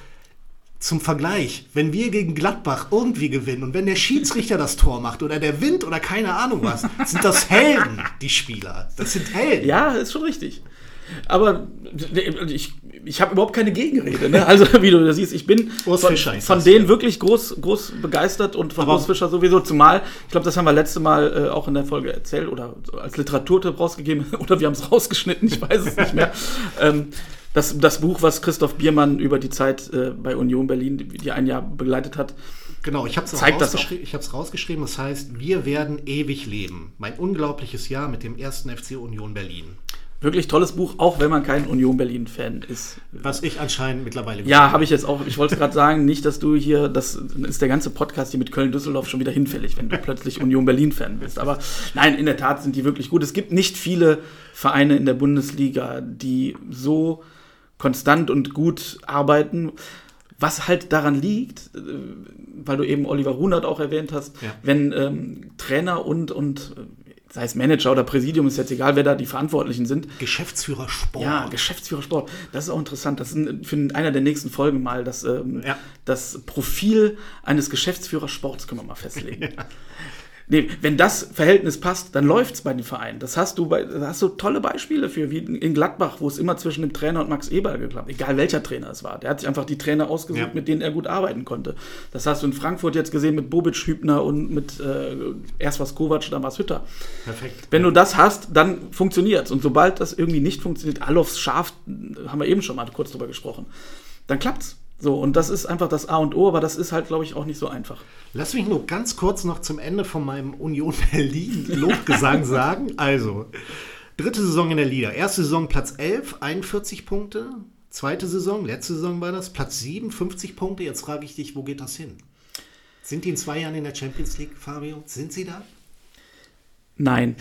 zum Vergleich, wenn wir gegen Gladbach irgendwie gewinnen und wenn der Schiedsrichter das Tor macht oder der Wind oder keine Ahnung was, sind das Helden, die Spieler. Das sind Helden. Ja, ist schon richtig. Aber ich, ich habe überhaupt keine Gegenrede. Ne? Also, wie du siehst, ich bin von, Fischer von denen wirklich groß, groß begeistert und von Urs Fischer sowieso. Zumal, ich glaube, das haben wir letzte Mal äh, auch in der Folge erzählt oder als Literaturtipp rausgegeben oder wir haben es rausgeschnitten, ich weiß es nicht mehr. Ähm, das, das Buch, was Christoph Biermann über die Zeit äh, bei Union Berlin, die, ein Jahr begleitet hat, Genau, ich habe es rausgeschrieben. Ich habe es rausgeschrieben. Das heißt, wir werden ewig leben. Mein unglaubliches Jahr mit dem ersten FC Union Berlin, wirklich tolles Buch, auch wenn man kein Union Berlin-Fan ist. was ich anscheinend mittlerweile. Ja, habe ich jetzt auch. Ich wollte gerade sagen, nicht, dass du hier, das ist der ganze Podcast hier mit Köln-Düsseldorf schon wieder hinfällig, wenn du plötzlich Union Berlin-Fan bist. Aber nein, in der Tat sind die wirklich gut. Es gibt nicht viele Vereine in der Bundesliga, die so konstant und gut arbeiten. Was halt daran liegt, äh, weil du eben Oliver Runert auch erwähnt hast, Ja. wenn ähm, Trainer und, und sei es Manager oder Präsidium, ist jetzt egal, wer da die Verantwortlichen sind, Geschäftsführer Sport. ja, Geschäftsführer Sport. Das ist auch interessant. Das ist für einer der nächsten Folgen mal das, ähm, Ja. das Profil eines Geschäftsführers Sports können wir mal festlegen. Nee, wenn das Verhältnis passt, dann läuft's bei den Vereinen. Das hast du bei, da hast du tolle Beispiele für, wie in Gladbach, wo es immer zwischen dem Trainer und Max Eberl geklappt Egal welcher Trainer es war. Der hat sich einfach die Trainer ausgesucht, Ja. mit denen er gut arbeiten konnte. Das hast du in Frankfurt jetzt gesehen mit Bobic, Hübner und mit äh, erst was Kovac, dann was Hütter. Perfekt. Wenn du das hast, dann funktioniert's. Und sobald das irgendwie nicht funktioniert, Alofs Schaf, haben wir eben schon mal kurz drüber gesprochen, dann klappt's. So, und das ist einfach das A und O, aber das ist halt, glaube ich, auch nicht so einfach. Lass mich nur ganz kurz noch zum Ende von meinem Union Berlin Lobgesang sagen. Also, dritte Saison in der Liga. Erste Saison Platz 11, 41 Punkte. Zweite Saison, letzte Saison war das, Platz 7, 50 Punkte. Jetzt frage ich dich, wo geht das hin? Sind die in zwei Jahren in der Champions League, Fabio? Sind sie da? Nein.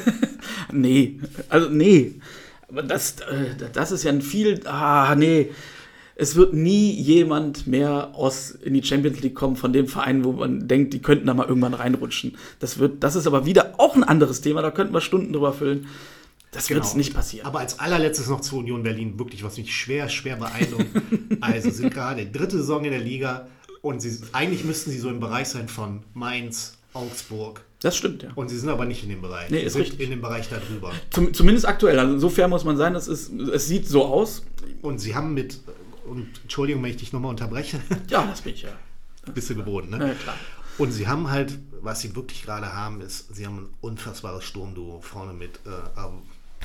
nee. Also, nee. Aber das, äh, das ist ja ein viel. Ah, nee. Es wird nie jemand mehr aus in die Champions League kommen von dem Verein, wo man denkt, die könnten da mal irgendwann reinrutschen. Das wird, das ist aber wieder auch ein anderes Thema, da könnten wir Stunden drüber füllen. Das wird Genau. nicht passieren. Aber als allerletztes noch zu Union Berlin, wirklich, was mich schwer, schwer beeindruckt. also sind gerade dritte Saison in der Liga und sie, eigentlich müssten sie so im Bereich sein von Mainz, Augsburg. Das stimmt, ja. Und sie sind aber nicht in dem Bereich. Nee, ist sind richtig. in dem Bereich darüber. Zum, zumindest aktuell. Also so fair muss man sein, es, ist, es sieht so aus. Und sie haben mit, und Entschuldigung, wenn ich dich nochmal unterbreche, Ja, das bin ich ja. bist du gewohnt, ne? Ja, klar. Und sie haben halt, was sie wirklich gerade haben, ist, sie haben ein unfassbares Sturmduo vorne mit, äh,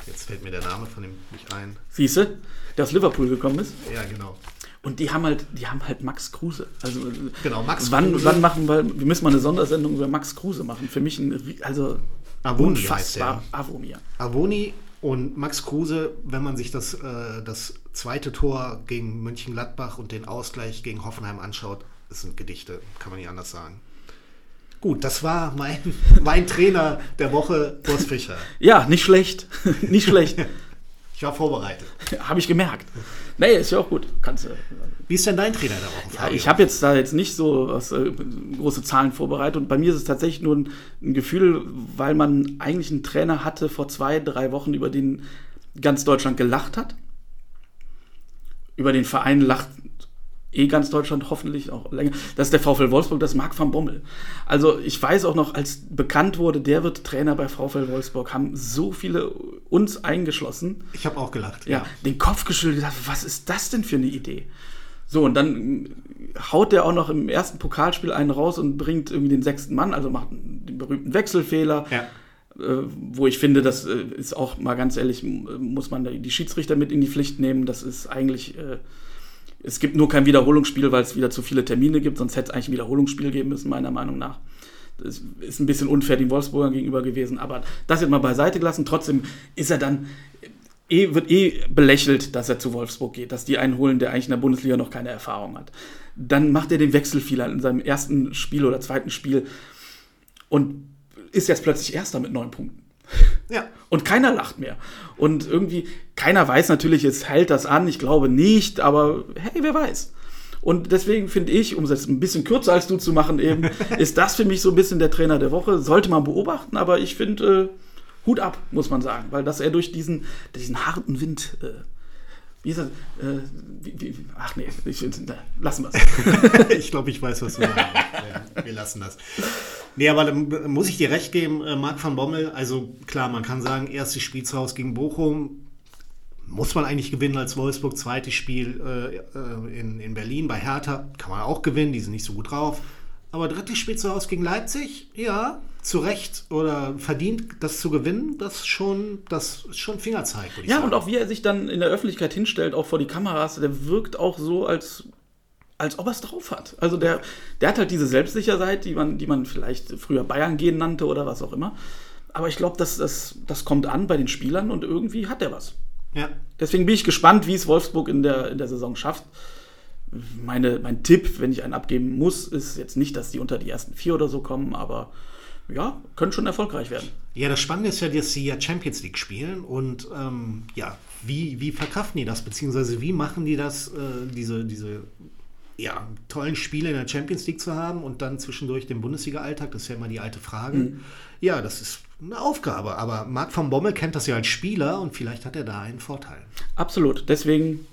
jetzt fällt mir der Name von dem nicht ein. Siehst du, der aus Liverpool gekommen ist. Ja, genau. Und die haben halt, die haben halt Max Kruse. Also Genau, Max wann, Kruse. wann machen wir, wir müssen mal eine Sondersendung über Max Kruse machen. Für mich ein, also Avoni unfassbar. Avoni. Avoni und Max Kruse, wenn man sich das, äh, das zweite Tor gegen Mönchengladbach und den Ausgleich gegen Hoffenheim anschaut, das sind Gedichte, kann man nicht anders sagen. Gut, das war mein, mein Trainer der Woche, Urs Fischer. Ja, nicht schlecht. nicht schlecht. Ich war vorbereitet. Habe ich gemerkt. Nee, ist ja auch gut. Kannst du. Wie ist denn dein Trainer Woche? Ja, ich habe jetzt da jetzt nicht so was, äh, große Zahlen vorbereitet und bei mir ist es tatsächlich nur ein, ein Gefühl, weil man eigentlich einen Trainer hatte vor zwei, drei Wochen, über den ganz Deutschland gelacht hat. Über den Verein lacht eh ganz Deutschland hoffentlich auch länger. Das ist der VfL Wolfsburg, das ist Marc van Bommel. Also ich weiß auch noch, als bekannt wurde, der wird Trainer bei VfL Wolfsburg, haben so viele uns eingeschlossen, ich habe auch gelacht. ja, den Kopf geschüttelt, gedacht, was ist das denn für eine Idee? So, und dann haut der auch noch im ersten Pokalspiel einen raus und bringt irgendwie den sechsten Mann, also macht den berühmten Wechselfehler. Ja. Äh, wo ich finde, das äh, ist auch mal ganz ehrlich, muss man die Schiedsrichter mit in die Pflicht nehmen. Das ist eigentlich, äh, es gibt nur kein Wiederholungsspiel, weil es wieder zu viele Termine gibt, sonst hätte es eigentlich ein Wiederholungsspiel geben müssen, meiner Meinung nach. Das ist ein bisschen unfair den Wolfsburgern gegenüber gewesen, aber das jetzt mal beiseite gelassen. Trotzdem ist er dann, eh, wird eh belächelt, dass er zu Wolfsburg geht, dass die einen holen, der eigentlich in der Bundesliga noch keine Erfahrung hat. Dann macht er den Wechselfehler in seinem ersten Spiel oder zweiten Spiel und ist jetzt plötzlich Erster mit neun Punkten. Ja. Und keiner lacht mehr. Und irgendwie, keiner weiß natürlich, es hält das an. Ich glaube nicht, aber hey, wer weiß. Und deswegen finde ich, um es jetzt ein bisschen kürzer als du zu machen, eben, ist das für mich so ein bisschen der Trainer der Woche. Sollte man beobachten, aber ich finde, äh, Hut ab, muss man sagen, weil dass er durch diesen, diesen harten Wind, äh, wie ist das, äh, wie, wie, ach nee, ich, na, lassen wir es. ich glaube, ich weiß, was du sagst. Ja, wir lassen das. Nee, aber dann muss ich dir recht geben, äh, Marc van Bommel. Also klar, man kann sagen, erstes Spiel zu Hause gegen Bochum. Muss man eigentlich gewinnen als Wolfsburg. Zweites Spiel äh, äh, in, in Berlin bei Hertha kann man auch gewinnen. Die sind nicht so gut drauf. Aber drittes Spiel zu Hause gegen Leipzig, ja, zu Recht oder verdient, das zu gewinnen, das ist schon, das ist schon Fingerzeig, würde ich Ja, sagen. und auch wie er sich dann in der Öffentlichkeit hinstellt, auch vor die Kameras, der wirkt auch so, als, als ob er es drauf hat. Also der, der hat halt diese Selbstsicherheit, die man, die man vielleicht früher Bayern gehen nannte oder was auch immer. Aber ich glaube, das, das, das kommt an bei den Spielern und irgendwie hat er was. ja. Deswegen bin ich gespannt, wie es Wolfsburg in der, in der Saison schafft. Meine, mein Tipp, wenn ich einen abgeben muss, ist jetzt nicht, dass die unter die ersten vier oder so kommen, aber ja, können schon erfolgreich werden. Ja, das Spannende ist ja, dass sie ja Champions League spielen und ähm, ja, wie, wie verkraften die das, beziehungsweise wie machen die das, äh, diese, diese ja, tollen Spiele in der Champions League zu haben und dann zwischendurch den Bundesliga-Alltag, das ist ja immer die alte Frage. Ja, das ist eine Aufgabe, aber Marc von Bommel kennt das ja als Spieler und vielleicht hat er da einen Vorteil. Absolut. Deswegen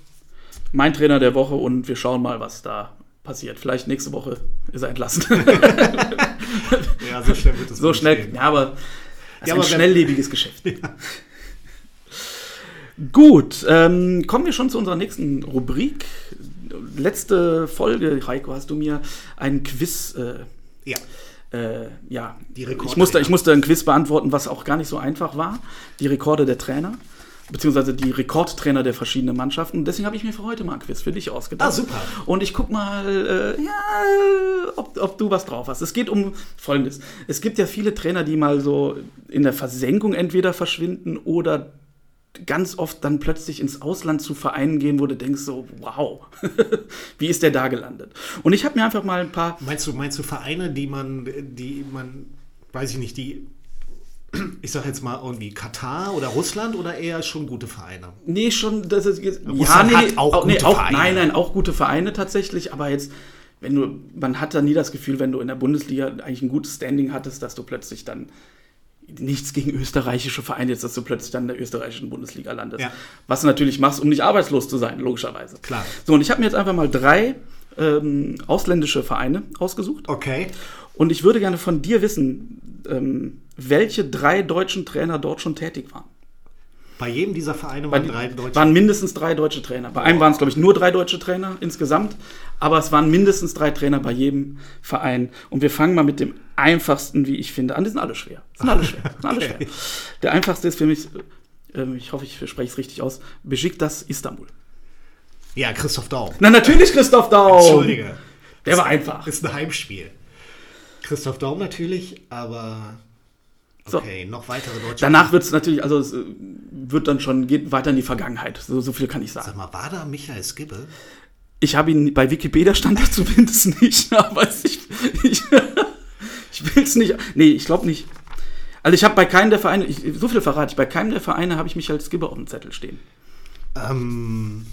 mein Trainer der Woche und wir schauen mal, was da passiert. Vielleicht nächste Woche ist er entlassen. Ja, so schnell wird es so schnell. Ja, aber das Ja, ist ein schnelllebiges Geschäft. Gut, ähm, kommen wir schon zu unserer nächsten Rubrik. Letzte Folge, Heiko, hast du mir ein Quiz äh, Ja, äh, ja, Die Rekorde, ich musste, ich musste ein Quiz beantworten, was auch gar nicht so einfach war. Die Rekorde der Trainer, beziehungsweise die Rekordtrainer der verschiedenen Mannschaften. Deswegen habe ich mir für heute mal ein Quiz für dich ausgedacht. Ah, super. Und ich guck mal, äh, ja, ob, ob du was drauf hast. Es geht um Folgendes. Es gibt ja viele Trainer, die mal so in der Versenkung entweder verschwinden oder ganz oft dann plötzlich ins Ausland zu Vereinen gehen, wo du denkst so, wow, wie ist der da gelandet? Und ich habe mir einfach mal ein paar Meinst du, meinst du Vereine, die man, die man, weiß ich nicht, die, ich sag jetzt mal irgendwie Katar oder Russland oder eher schon gute Vereine? Nee, schon, das ist jetzt, Russland hat auch nee, gute auch, Vereine. Nein, nein, auch gute Vereine tatsächlich, aber jetzt, wenn du, man hat da nie das Gefühl, wenn du in der Bundesliga eigentlich ein gutes Standing hattest, dass du plötzlich dann nichts gegen österreichische Vereine jetzt, dass du plötzlich dann in der österreichischen Bundesliga landest. Ja. Was du natürlich machst, um nicht arbeitslos zu sein, logischerweise. Klar. So, und ich habe mir jetzt einfach mal drei ähm, ausländische Vereine ausgesucht. Okay. Und ich würde gerne von dir wissen, ähm, welche drei deutschen Trainer dort schon tätig waren. Bei jedem dieser Vereine waren drei Deutsche. waren mindestens drei deutsche Trainer. Bei einem waren es, glaube ich, nur drei deutsche Trainer insgesamt, aber es waren mindestens drei Trainer bei jedem Verein. Und wir fangen mal mit dem einfachsten, wie ich finde, an. Die sind alle schwer. Sind alle schwer. Sind alle Okay. schwer. Der einfachste ist für mich, äh, ich hoffe, ich spreche es richtig aus, Besiktas Istanbul. Ja, Christoph Daum. Na, natürlich Christoph Daum. Entschuldige. Der war einfach. Ist ein Heimspiel. Christoph Daum natürlich, aber So. okay, noch weitere deutsche. Danach wird es natürlich, also es äh, wird dann schon, geht weiter in die Vergangenheit. So, so viel kann ich sagen. Sag mal, war da Michael Skibbe? Ich habe ihn bei Wikipedia stand er zumindest nicht, aber ich, ich, ich will es nicht. Nee, ich glaube nicht. Also ich habe bei keinem der Vereine, ich, so viel verrate ich, bei keinem der Vereine habe ich mich als Skipper auf dem Zettel stehen. Ähm,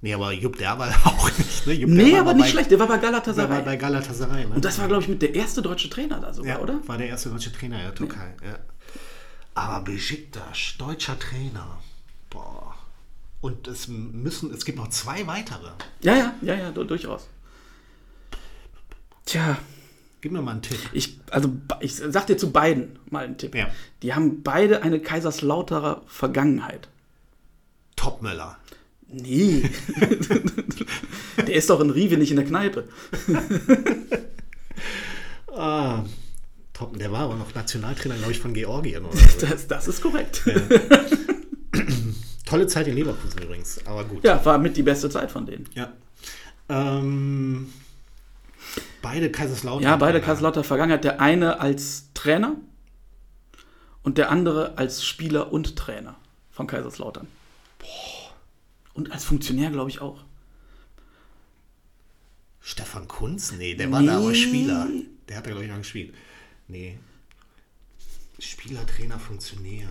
nee, aber Jupp Derwal auch nicht. Ne? Jupp Nee, aber war nicht bei, schlecht, der war bei Der war Galatasaray. bei Galatasaray. Ne? Und das war, glaube ich, mit der erste deutsche Trainer da sogar, ja, oder? war der erste deutsche Trainer der Türkei. Ja. Aber Besiktas, deutscher Trainer. Boah. Und es müssen, es gibt noch zwei weitere. Ja, ja, ja, ja, du- durchaus. Tja, Gib mir mal einen Tipp. ich, also ich sag dir zu beiden mal einen Tipp. Ja. Die haben beide eine Kaiserslauterer Vergangenheit. Topmöller. Nee. der ist doch in Rive nicht in der Kneipe. Ah, Top, der war aber noch Nationaltrainer, glaube ich, von Georgien oder so. Das, das ist korrekt. Tolle Zeit in Leverkusen übrigens, aber gut. Ja, war mit die beste Zeit von denen. Ja. Ähm, beide Kaiserslautern. Ja, beide Kaiserslautern Vergangenheit. Der eine als Trainer und der andere als Spieler und Trainer von Kaiserslautern. Und als Funktionär, glaube ich, auch. Stefan Kunz? Nee, der war da aber Nee. Spieler. Der hat da, glaube ich, noch gespielt. Nee. Spieler, Trainer, Funktionär.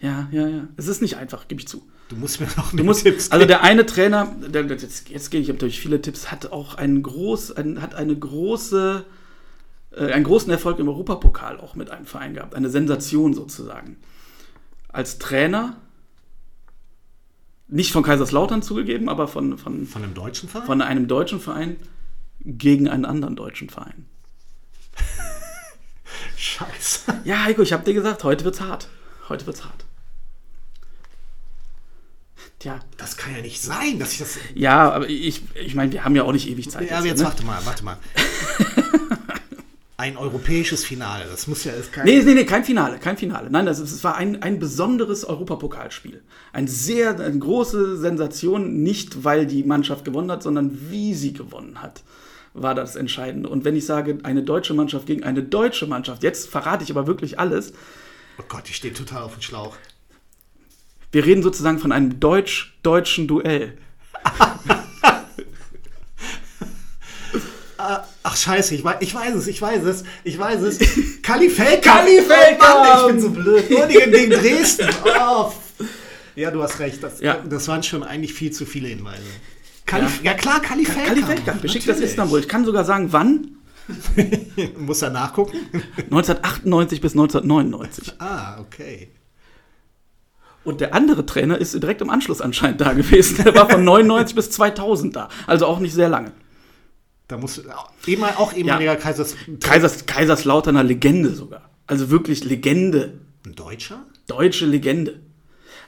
Ja, ja, ja. Es ist nicht einfach, gebe ich zu. Du musst mir noch Du musst, also der eine Trainer, der, jetzt, jetzt gehe ich durch viele Tipps, hat auch einen groß, ein, hat eine große, äh, einen großen Erfolg im Europapokal auch mit einem Verein gehabt. Eine Sensation sozusagen. Als Trainer, nicht von Kaiserslautern zugegeben, aber von, von, Von einem deutschen Verein? von einem deutschen Verein gegen einen anderen deutschen Verein. Scheiße. Ja, Heiko, ich habe dir gesagt, heute wird's hart. Heute wird's hart. Tja, Das kann ja nicht sein, dass ich das. ja, aber ich, ich meine, wir haben ja auch nicht ewig Zeit. Ja, aber hier, jetzt ne? warte mal, warte mal. Ein europäisches Finale, das muss ja ist kein. Nee, nee, nee, kein Finale, kein Finale. Nein, das, es war ein, ein besonderes Europapokalspiel. Ein sehr, eine große Sensation, nicht weil die Mannschaft gewonnen hat, sondern wie sie gewonnen hat, war das Entscheidende. Und wenn ich sage, eine deutsche Mannschaft gegen eine deutsche Mannschaft, jetzt verrate ich aber wirklich alles. Oh Gott, ich stehe total auf dem Schlauch. Wir reden sozusagen von einem deutsch-deutschen Duell. Ach scheiße, ich weiß, ich weiß es, ich weiß es, ich weiß es. Kali Feldkamp. Kali Feldkamp! Oh Mann, ich bin so blöd. Groningen gegen Dresden. Oh. Ja, du hast recht. Das, Ja. das waren schon eigentlich viel zu viele Hinweise. Kali, ja. klar, Kali Feldkamp. Kali Feldkamp, geschickt aus Natürlich. Istanbul. Ich kann sogar sagen, wann? Muss er nachgucken? 1998 bis 1999. Ah, okay. Und der andere Trainer ist direkt im Anschluss anscheinend da gewesen. Der war von 99 bis 2000 da. Also auch nicht sehr lange. Da muss eben, auch ehemaliger Kaisers. Kaisers, Kaiserslauterner Legende sogar. Also wirklich Legende. Ein Deutscher? Deutsche Legende.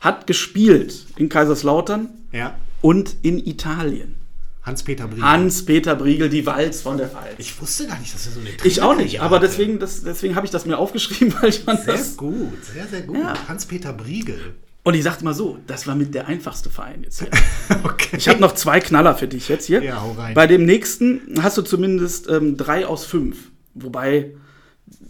Hat gespielt in Kaiserslautern Ja. und in Italien. Hans-Peter Briegel. Hans-Peter Briegel, die Walz von der Pfalz. ich wusste gar nicht, dass er so eine Ich auch nicht, aber hatte. deswegen, das, deswegen habe ich das mir aufgeschrieben, weil ich fand Sehr das. gut, sehr, sehr gut. Ja. Hans-Peter Briegel. Und ich sagte mal so, das war mit der einfachste Verein jetzt hier. Okay. Ich habe noch zwei Knaller für dich jetzt hier. Ja, hau rein. Bei dem nächsten hast du zumindest ähm, drei aus fünf. Wobei,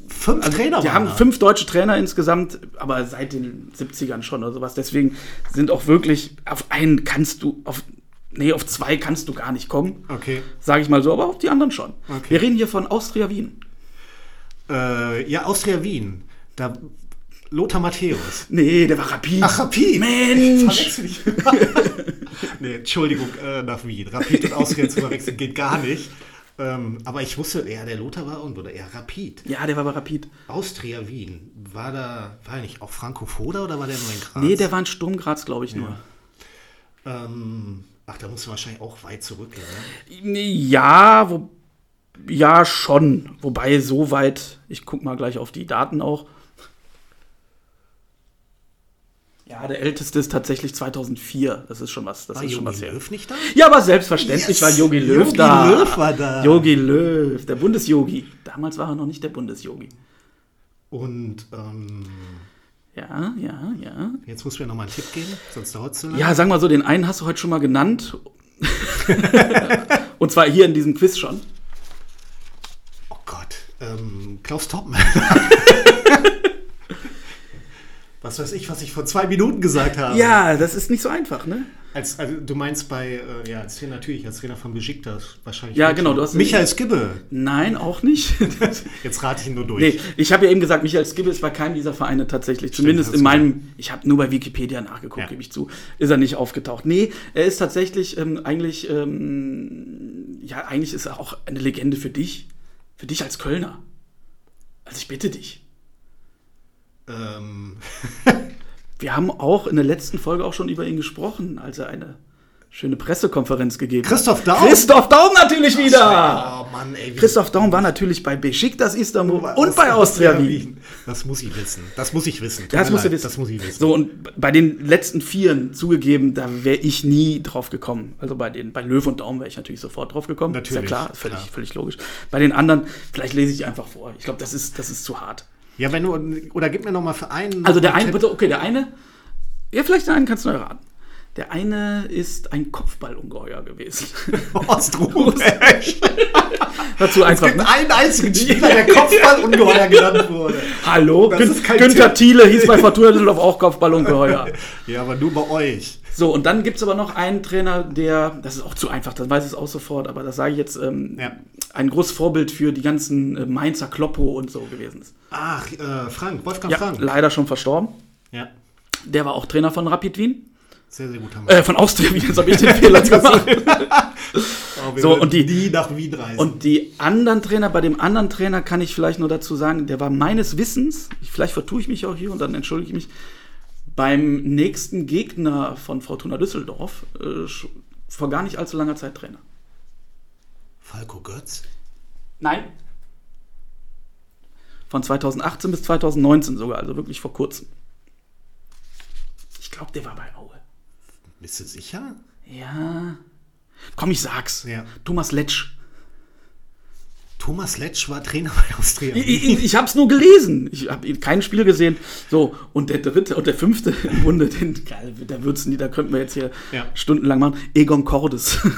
fünf Trainer die waren haben da. fünf deutsche Trainer insgesamt, aber seit den 70ern schon oder sowas. Deswegen sind auch wirklich, auf einen kannst du, auf, nee, auf zwei kannst du gar nicht kommen. Okay. Sage ich mal so, aber auf die anderen schon. Okay. Wir reden hier von Austria Wien. Äh, ja, Austria Wien. Da Lothar Matthäus. Nee, der war Rapid. Ach, Rapid. Mensch! Nee, Entschuldigung, äh, nach Wien. Rapid und Austria zu verwechseln geht gar nicht. Ähm, aber ich wusste, ja, der Lothar war irgendwo, oder eher Rapid. Ja, der war bei Rapid. Austria Wien. War da, war er nicht auch Franco Foda oder war der nur in Graz? Nee, der war in Sturm Graz, glaube ich, nur. Ähm, ach, da musst du wahrscheinlich auch weit zurückgehen. Ne? Ja, wo, ja, schon. Wobei, so weit, ich guck mal gleich auf die Daten auch. Ja, der älteste ist tatsächlich 2004. Das ist schon was. Das War ist schon was Jogi her. Löw nicht da? Ja, aber selbstverständlich Yes! war Yogi Löw Jogi da. Löw war da. Yogi Löw, der Bundesyogi. Damals war er noch nicht der Bundesyogi. Und ähm, Ja, ja, ja. Jetzt musst du mir noch mal einen Tipp geben, sonst dauert es zu lange. Ja, sag mal so, den einen hast du heute schon mal genannt. Und zwar hier in diesem Quiz schon. Oh Gott, ähm, Klaus Topmann. was weiß ich, was ich vor zwei Minuten gesagt habe. Ja, das ist nicht so einfach, ne? Als, also, du meinst bei, äh, ja, als Trainer natürlich, als Trainer von Besiktas wahrscheinlich. Ja, genau, du hast- Michael Skibbe. Nein, auch nicht. Jetzt rate ich ihn nur durch. nee, ich habe ja eben gesagt, Michael Skibbe ist bei keinem dieser Vereine tatsächlich. Zumindest hast in meinem, ich habe nur bei Wikipedia nachgeguckt, Ja. gebe ich zu, ist er nicht aufgetaucht. Nee, er ist tatsächlich ähm, eigentlich, ähm, ja, eigentlich ist er auch eine Legende für dich. Für dich als Kölner. Also ich bitte dich. Ähm, Wir haben auch in der letzten Folge auch schon über ihn gesprochen, als er eine schöne Pressekonferenz gegeben hat. Christoph Daum? Christoph Daum natürlich wieder! Oh Mann, ey. Christoph Daum war natürlich bei Besiktas Istanbul Was- und bei Austria Wien. Das muss ich wissen. Das muss ich wissen. Das leid, wissen. Das muss ich wissen. So, und bei den letzten Vieren zugegeben, da wäre ich nie drauf gekommen. Also bei den, bei Löw und Daum wäre ich natürlich sofort drauf gekommen. Ist ja Natürlich, klar, völlig, klar. völlig logisch. Bei den anderen, vielleicht lese ich einfach vor. Ich glaube, das ist, das ist zu hart. Ja, wenn du, oder gib mir noch mal für einen. Also der einen bitte, okay, der eine, ja, vielleicht den einen kannst du erraten. Der eine ist ein Kopfballungeheuer gewesen. Horst Rubesch. Dazu Es einfach, gibt ne? einen einzigen Spieler, der Kopfballungeheuer genannt wurde. Hallo, Das Gün ist kein Günther Tipp. Thiele hieß bei Fortuna Düsseldorf auch Kopfballungeheuer. Ja, aber nur bei euch. So, und dann gibt es aber noch einen Trainer, der, das ist auch zu einfach, das weiß ich auch sofort, aber das sage ich jetzt, ähm, Ja. ein großes Vorbild für die ganzen äh, Mainzer Kloppo und so gewesen ist. Ach, äh, Frank, Wolfgang Ja, Frank. leider schon verstorben. Ja, Der war auch Trainer von Rapid Wien. sehr, sehr gut haben Äh, von Austria Wien, jetzt habe ich den Fehler gemacht. Oh, so, und die- nie nach Wien reisen. Und die anderen Trainer, bei dem anderen Trainer kann ich vielleicht nur dazu sagen, der war meines Wissens, vielleicht vertue ich mich auch hier und dann entschuldige ich mich, beim nächsten Gegner von Fortuna Düsseldorf äh, vor gar nicht allzu langer Zeit Trainer. Falco Götz? Nein. Von 2018 bis 2019 sogar, also wirklich vor kurzem. Ich glaube, der war bei Aue. Bist du sicher? Ja. Komm, ich sag's. Ja. Thomas Letsch. Thomas Letsch war Trainer bei Austria. Ich, ich, ich hab's nur gelesen. Ich habe kein Spiel gesehen. So, und der dritte und der fünfte im Bunde, den, geil, da wird's nie, da könnten wir jetzt hier Ja. stundenlang machen. Egon Cordes.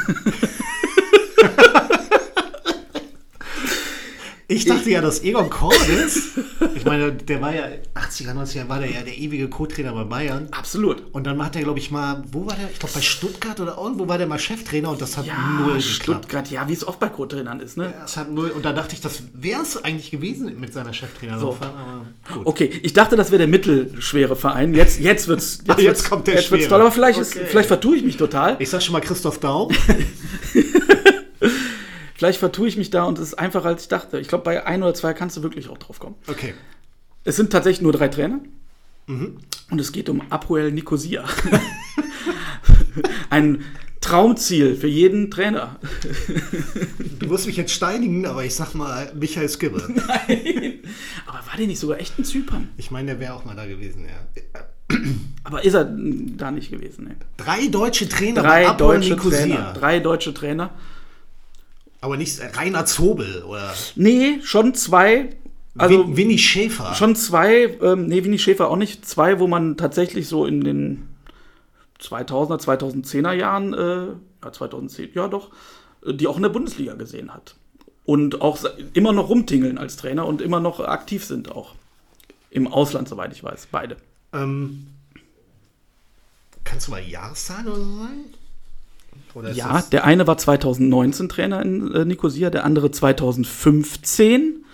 Ich dachte ja, dass Egon Cordes, ich meine, der war ja 80er, 90er, war der ja der ewige Co-Trainer bei Bayern. Absolut. Und dann hat er, glaube ich, mal, wo war der? Ich glaube, bei Stuttgart oder irgendwo war der mal Cheftrainer und das hat Ja, null geklappt. Stuttgart, ja, wie es oft bei Co-Trainern ist, ne? Das hat null, und da dachte ich, das wäre es eigentlich gewesen mit seiner Cheftrainerlaufbahn, aber gut. Okay, ich dachte, das wäre der mittelschwere Verein. Jetzt, jetzt wird's, jetzt, Ah, jetzt wird's, kommt der jetzt wird's Schwere. toll, aber vielleicht, ist, Okay. vielleicht vertue ich mich total. Ich sag schon mal Christoph Daum. Vielleicht vertue ich mich da und es ist einfacher, als ich dachte. Ich glaube, bei ein oder zwei kannst du wirklich auch drauf kommen. Okay. Es sind tatsächlich nur drei Trainer. Mhm. Und es geht um Apoel Nicosia. Ein Traumziel für jeden Trainer. Du wirst mich jetzt steinigen, aber ich sag mal Michael Skibbe. Aber war der nicht sogar echt in Zypern? Ich meine, der wäre auch mal da gewesen, ja. Aber ist er da nicht gewesen? Ne? Drei deutsche Trainer Drei deutsche Nicosia. Trainer. Drei deutsche Trainer. Aber nicht Rainer Zobel oder Nee, schon zwei. Also Win Winnie Schäfer. schon zwei, ähm, nee, Winnie Schäfer auch nicht. Zwei, wo man tatsächlich so in den 2000er, 2010er Jahren, äh, ja 2010, ja doch, äh, die auch in der Bundesliga gesehen hat. Und auch immer noch rumtingeln als Trainer und immer noch aktiv sind auch. Im Ausland, soweit ich weiß, beide. Ähm, kannst du mal Jahreszahlen oder so sagen? Ja, der eine war 2019 Trainer in äh, Nicosia, der andere 2015.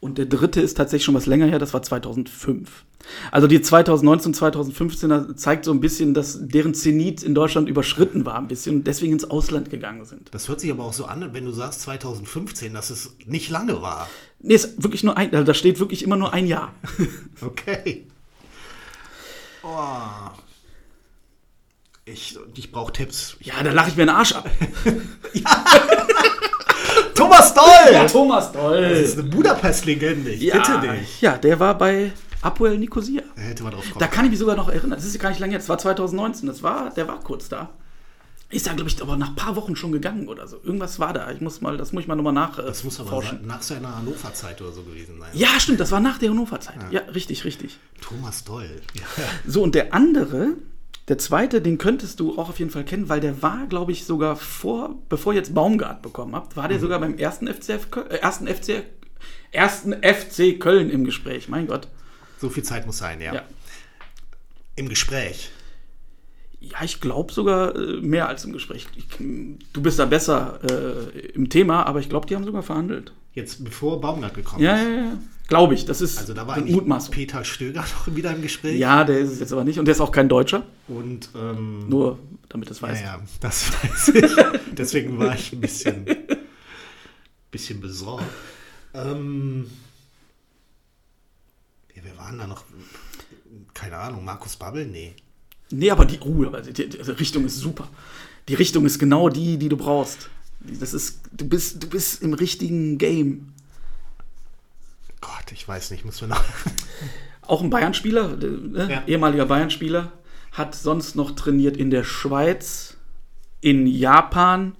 Und der dritte ist tatsächlich schon was länger her, das war 2005. Also die 2019 2015er zeigt so ein bisschen, dass deren Zenit in Deutschland überschritten war ein bisschen und deswegen ins Ausland gegangen sind. Das hört sich aber auch so an, wenn du sagst 2015, dass es nicht lange war. Nee, ist wirklich nur ein, also da steht wirklich immer nur ein Jahr. Okay. Oh. Ich, ich brauche Tipps. Ja, da lache ich mir den Arsch ab. Thomas Doll! Thomas Das Doll. ist eine Budapest-Legende. Ich Ja, bitte dich. ja, der war bei Apoel Nicosia. Da hätte man drauf kommen Da kann ich mich sogar noch erinnern. Das ist ja gar nicht lange jetzt. Das war 2019. Das war, der war kurz da. Ist da, glaube ich, aber nach ein paar Wochen schon gegangen oder so. Irgendwas war da. Ich muss mal, das muss ich mal nochmal nach. Äh, Das muss aber forschen. nach seiner Hannover-Zeit oder so gewesen sein. Ja, stimmt, das war nach der Hannover-Zeit. Ja. richtig, richtig. Thomas Doll. Ja. So, und der andere, der zweite, den könntest du auch auf jeden Fall kennen, weil der war, glaube ich, sogar vor, bevor ihr jetzt Baumgart bekommen habt, war der sogar beim ersten FC, Köln- äh, ersten FC, ersten FC Köln im Gespräch. Mein Gott. So viel Zeit muss sein, ja. Ja. Im Gespräch. Ja, ich glaube sogar äh, mehr als im Gespräch. Ich, du bist da besser äh, im Thema, aber ich glaube, die haben sogar verhandelt. Jetzt bevor Baumgart gekommen Ja, ist. ja, ja. Glaube ich. Das ist Also da war eine Mutmaßung. Peter Stöger noch wieder im Gespräch. Ja, der ist es jetzt aber nicht. Und der ist auch kein Deutscher. Und ähm, Nur, damit ja, weiß. ja, das weiß ich. Deswegen war ich ein bisschen, bisschen besorgt. Ähm, ja, wer waren da noch? Keine Ahnung, Markus Babbel? Nee. Nee, aber die Ruhe, also die, die Richtung ist super. Die Richtung ist genau die, die du brauchst. Das ist, du bist, du bist im richtigen Game. Gott, ich weiß nicht, muss man noch. Auch ein Bayern-Spieler, äh, ne? Ja. ehemaliger Bayern-Spieler, hat sonst noch trainiert in der Schweiz, in Japan.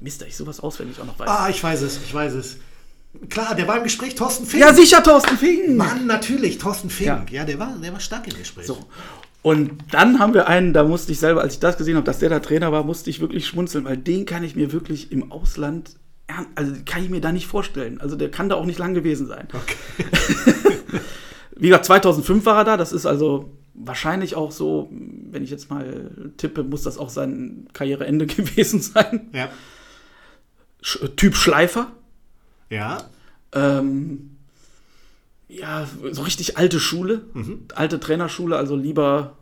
Mist, dass ich sowas auswendig auch noch weiß. Ah, ich weiß es, ich weiß es. Klar, der war im Gespräch, Thorsten Fink. Ja, sicher, Thorsten Fink. Mann, natürlich, Thorsten Fink. Ja. Ja, der, war, der war stark im Gespräch. So. Und dann haben wir einen, da musste ich selber, als ich das gesehen habe, dass der da Trainer war, musste ich wirklich schmunzeln, weil den kann ich mir wirklich im Ausland, also kann ich mir da nicht vorstellen. Also der kann da auch nicht lang gewesen sein. Okay. Wie gesagt, 2005 war er da, das ist also wahrscheinlich auch so, wenn ich jetzt mal tippe, muss das auch sein Karriereende gewesen sein. Ja. Sch typ Schleifer. Ja. Ähm, ja, so richtig alte Schule, alte Trainerschule, also lieber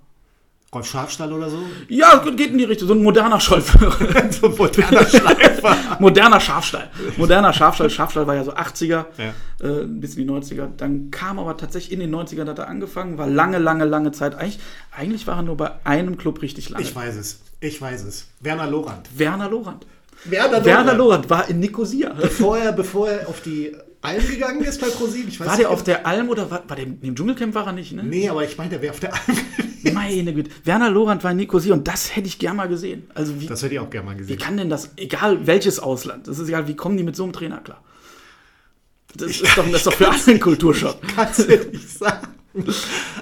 Rolf Schafstall oder so? Ja, geht in die Richtung. So ein moderner Schäufer. so ein moderner Schleifer. moderner Schafstall. Moderner Schafstall. Schafstall war ja so 80er, Ja. äh, bis in die 90er. Dann kam aber tatsächlich in den 90ern hat er angefangen, war lange, lange, lange Zeit. Eigentlich, eigentlich war er nur bei einem Club richtig lange. Ich weiß es. Ich weiß es. Werner Lorand. Werner Lorand. Werner Werner Lorand war in Nicosia. Bevor er, bevor er auf die Alm gegangen ist bei ProSieben. Ich weiß War nicht, der auf der Alm oder war, war der im Dschungelcamp war er nicht, ne? Nee, aber ich meine, der wäre auf der Alm. Meine Güte. Werner Lorand war in Nicosia und das hätte ich gern mal gesehen. Also wie, Das hätte ich auch gerne mal Wie gesehen. kann denn das, egal welches Ausland, das ist egal, wie kommen die mit so einem Trainer klar? Das ist doch, das ist doch für alle ein Kulturschock. Kannst du nicht sagen.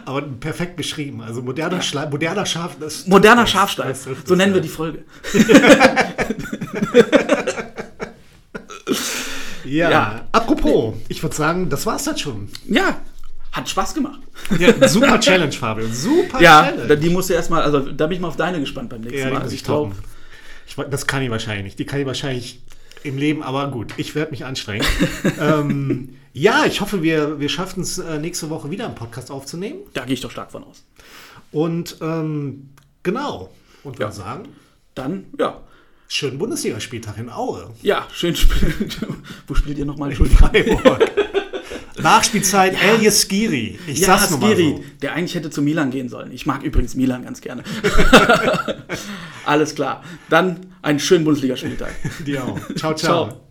Aber perfekt beschrieben. Also moderner, Schle moderner Schaf. Moderner Schafstall, so nennen wir ja. die Folge. Ja. Ja. Apropos, ich würde sagen, das war's dann schon. Ja, hat Spaß gemacht. Ja, super Challenge, Fabio. Super Ja, Challenge. die musst du erstmal, also da bin ich mal auf deine gespannt beim nächsten Ja, die Mal. muss Also ich glaube, toppen. Ich, wa- das kann ich wahrscheinlich nicht. Die kann ich wahrscheinlich im Leben, aber gut, ich werde mich anstrengen. ähm, ja, ich hoffe, wir, wir schaffen es äh, nächste Woche wieder einen Podcast aufzunehmen. da gehe ich doch stark von aus. Und ähm, genau. Und wir Ja. sagen, Dann, ja. Schönen Bundesligaspieltag in Aue. Ja, schön. Wo spielt ihr nochmal? Entschuldigung. Freiburg. Nachspielzeit Elias Skiri. Ich Ja, sag's nochmal so. der eigentlich hätte zu Milan gehen sollen. Ich mag übrigens Milan ganz gerne. Alles klar. Dann einen schönen Bundesligaspieltag. Dir auch. ciao. ciao. Ciao.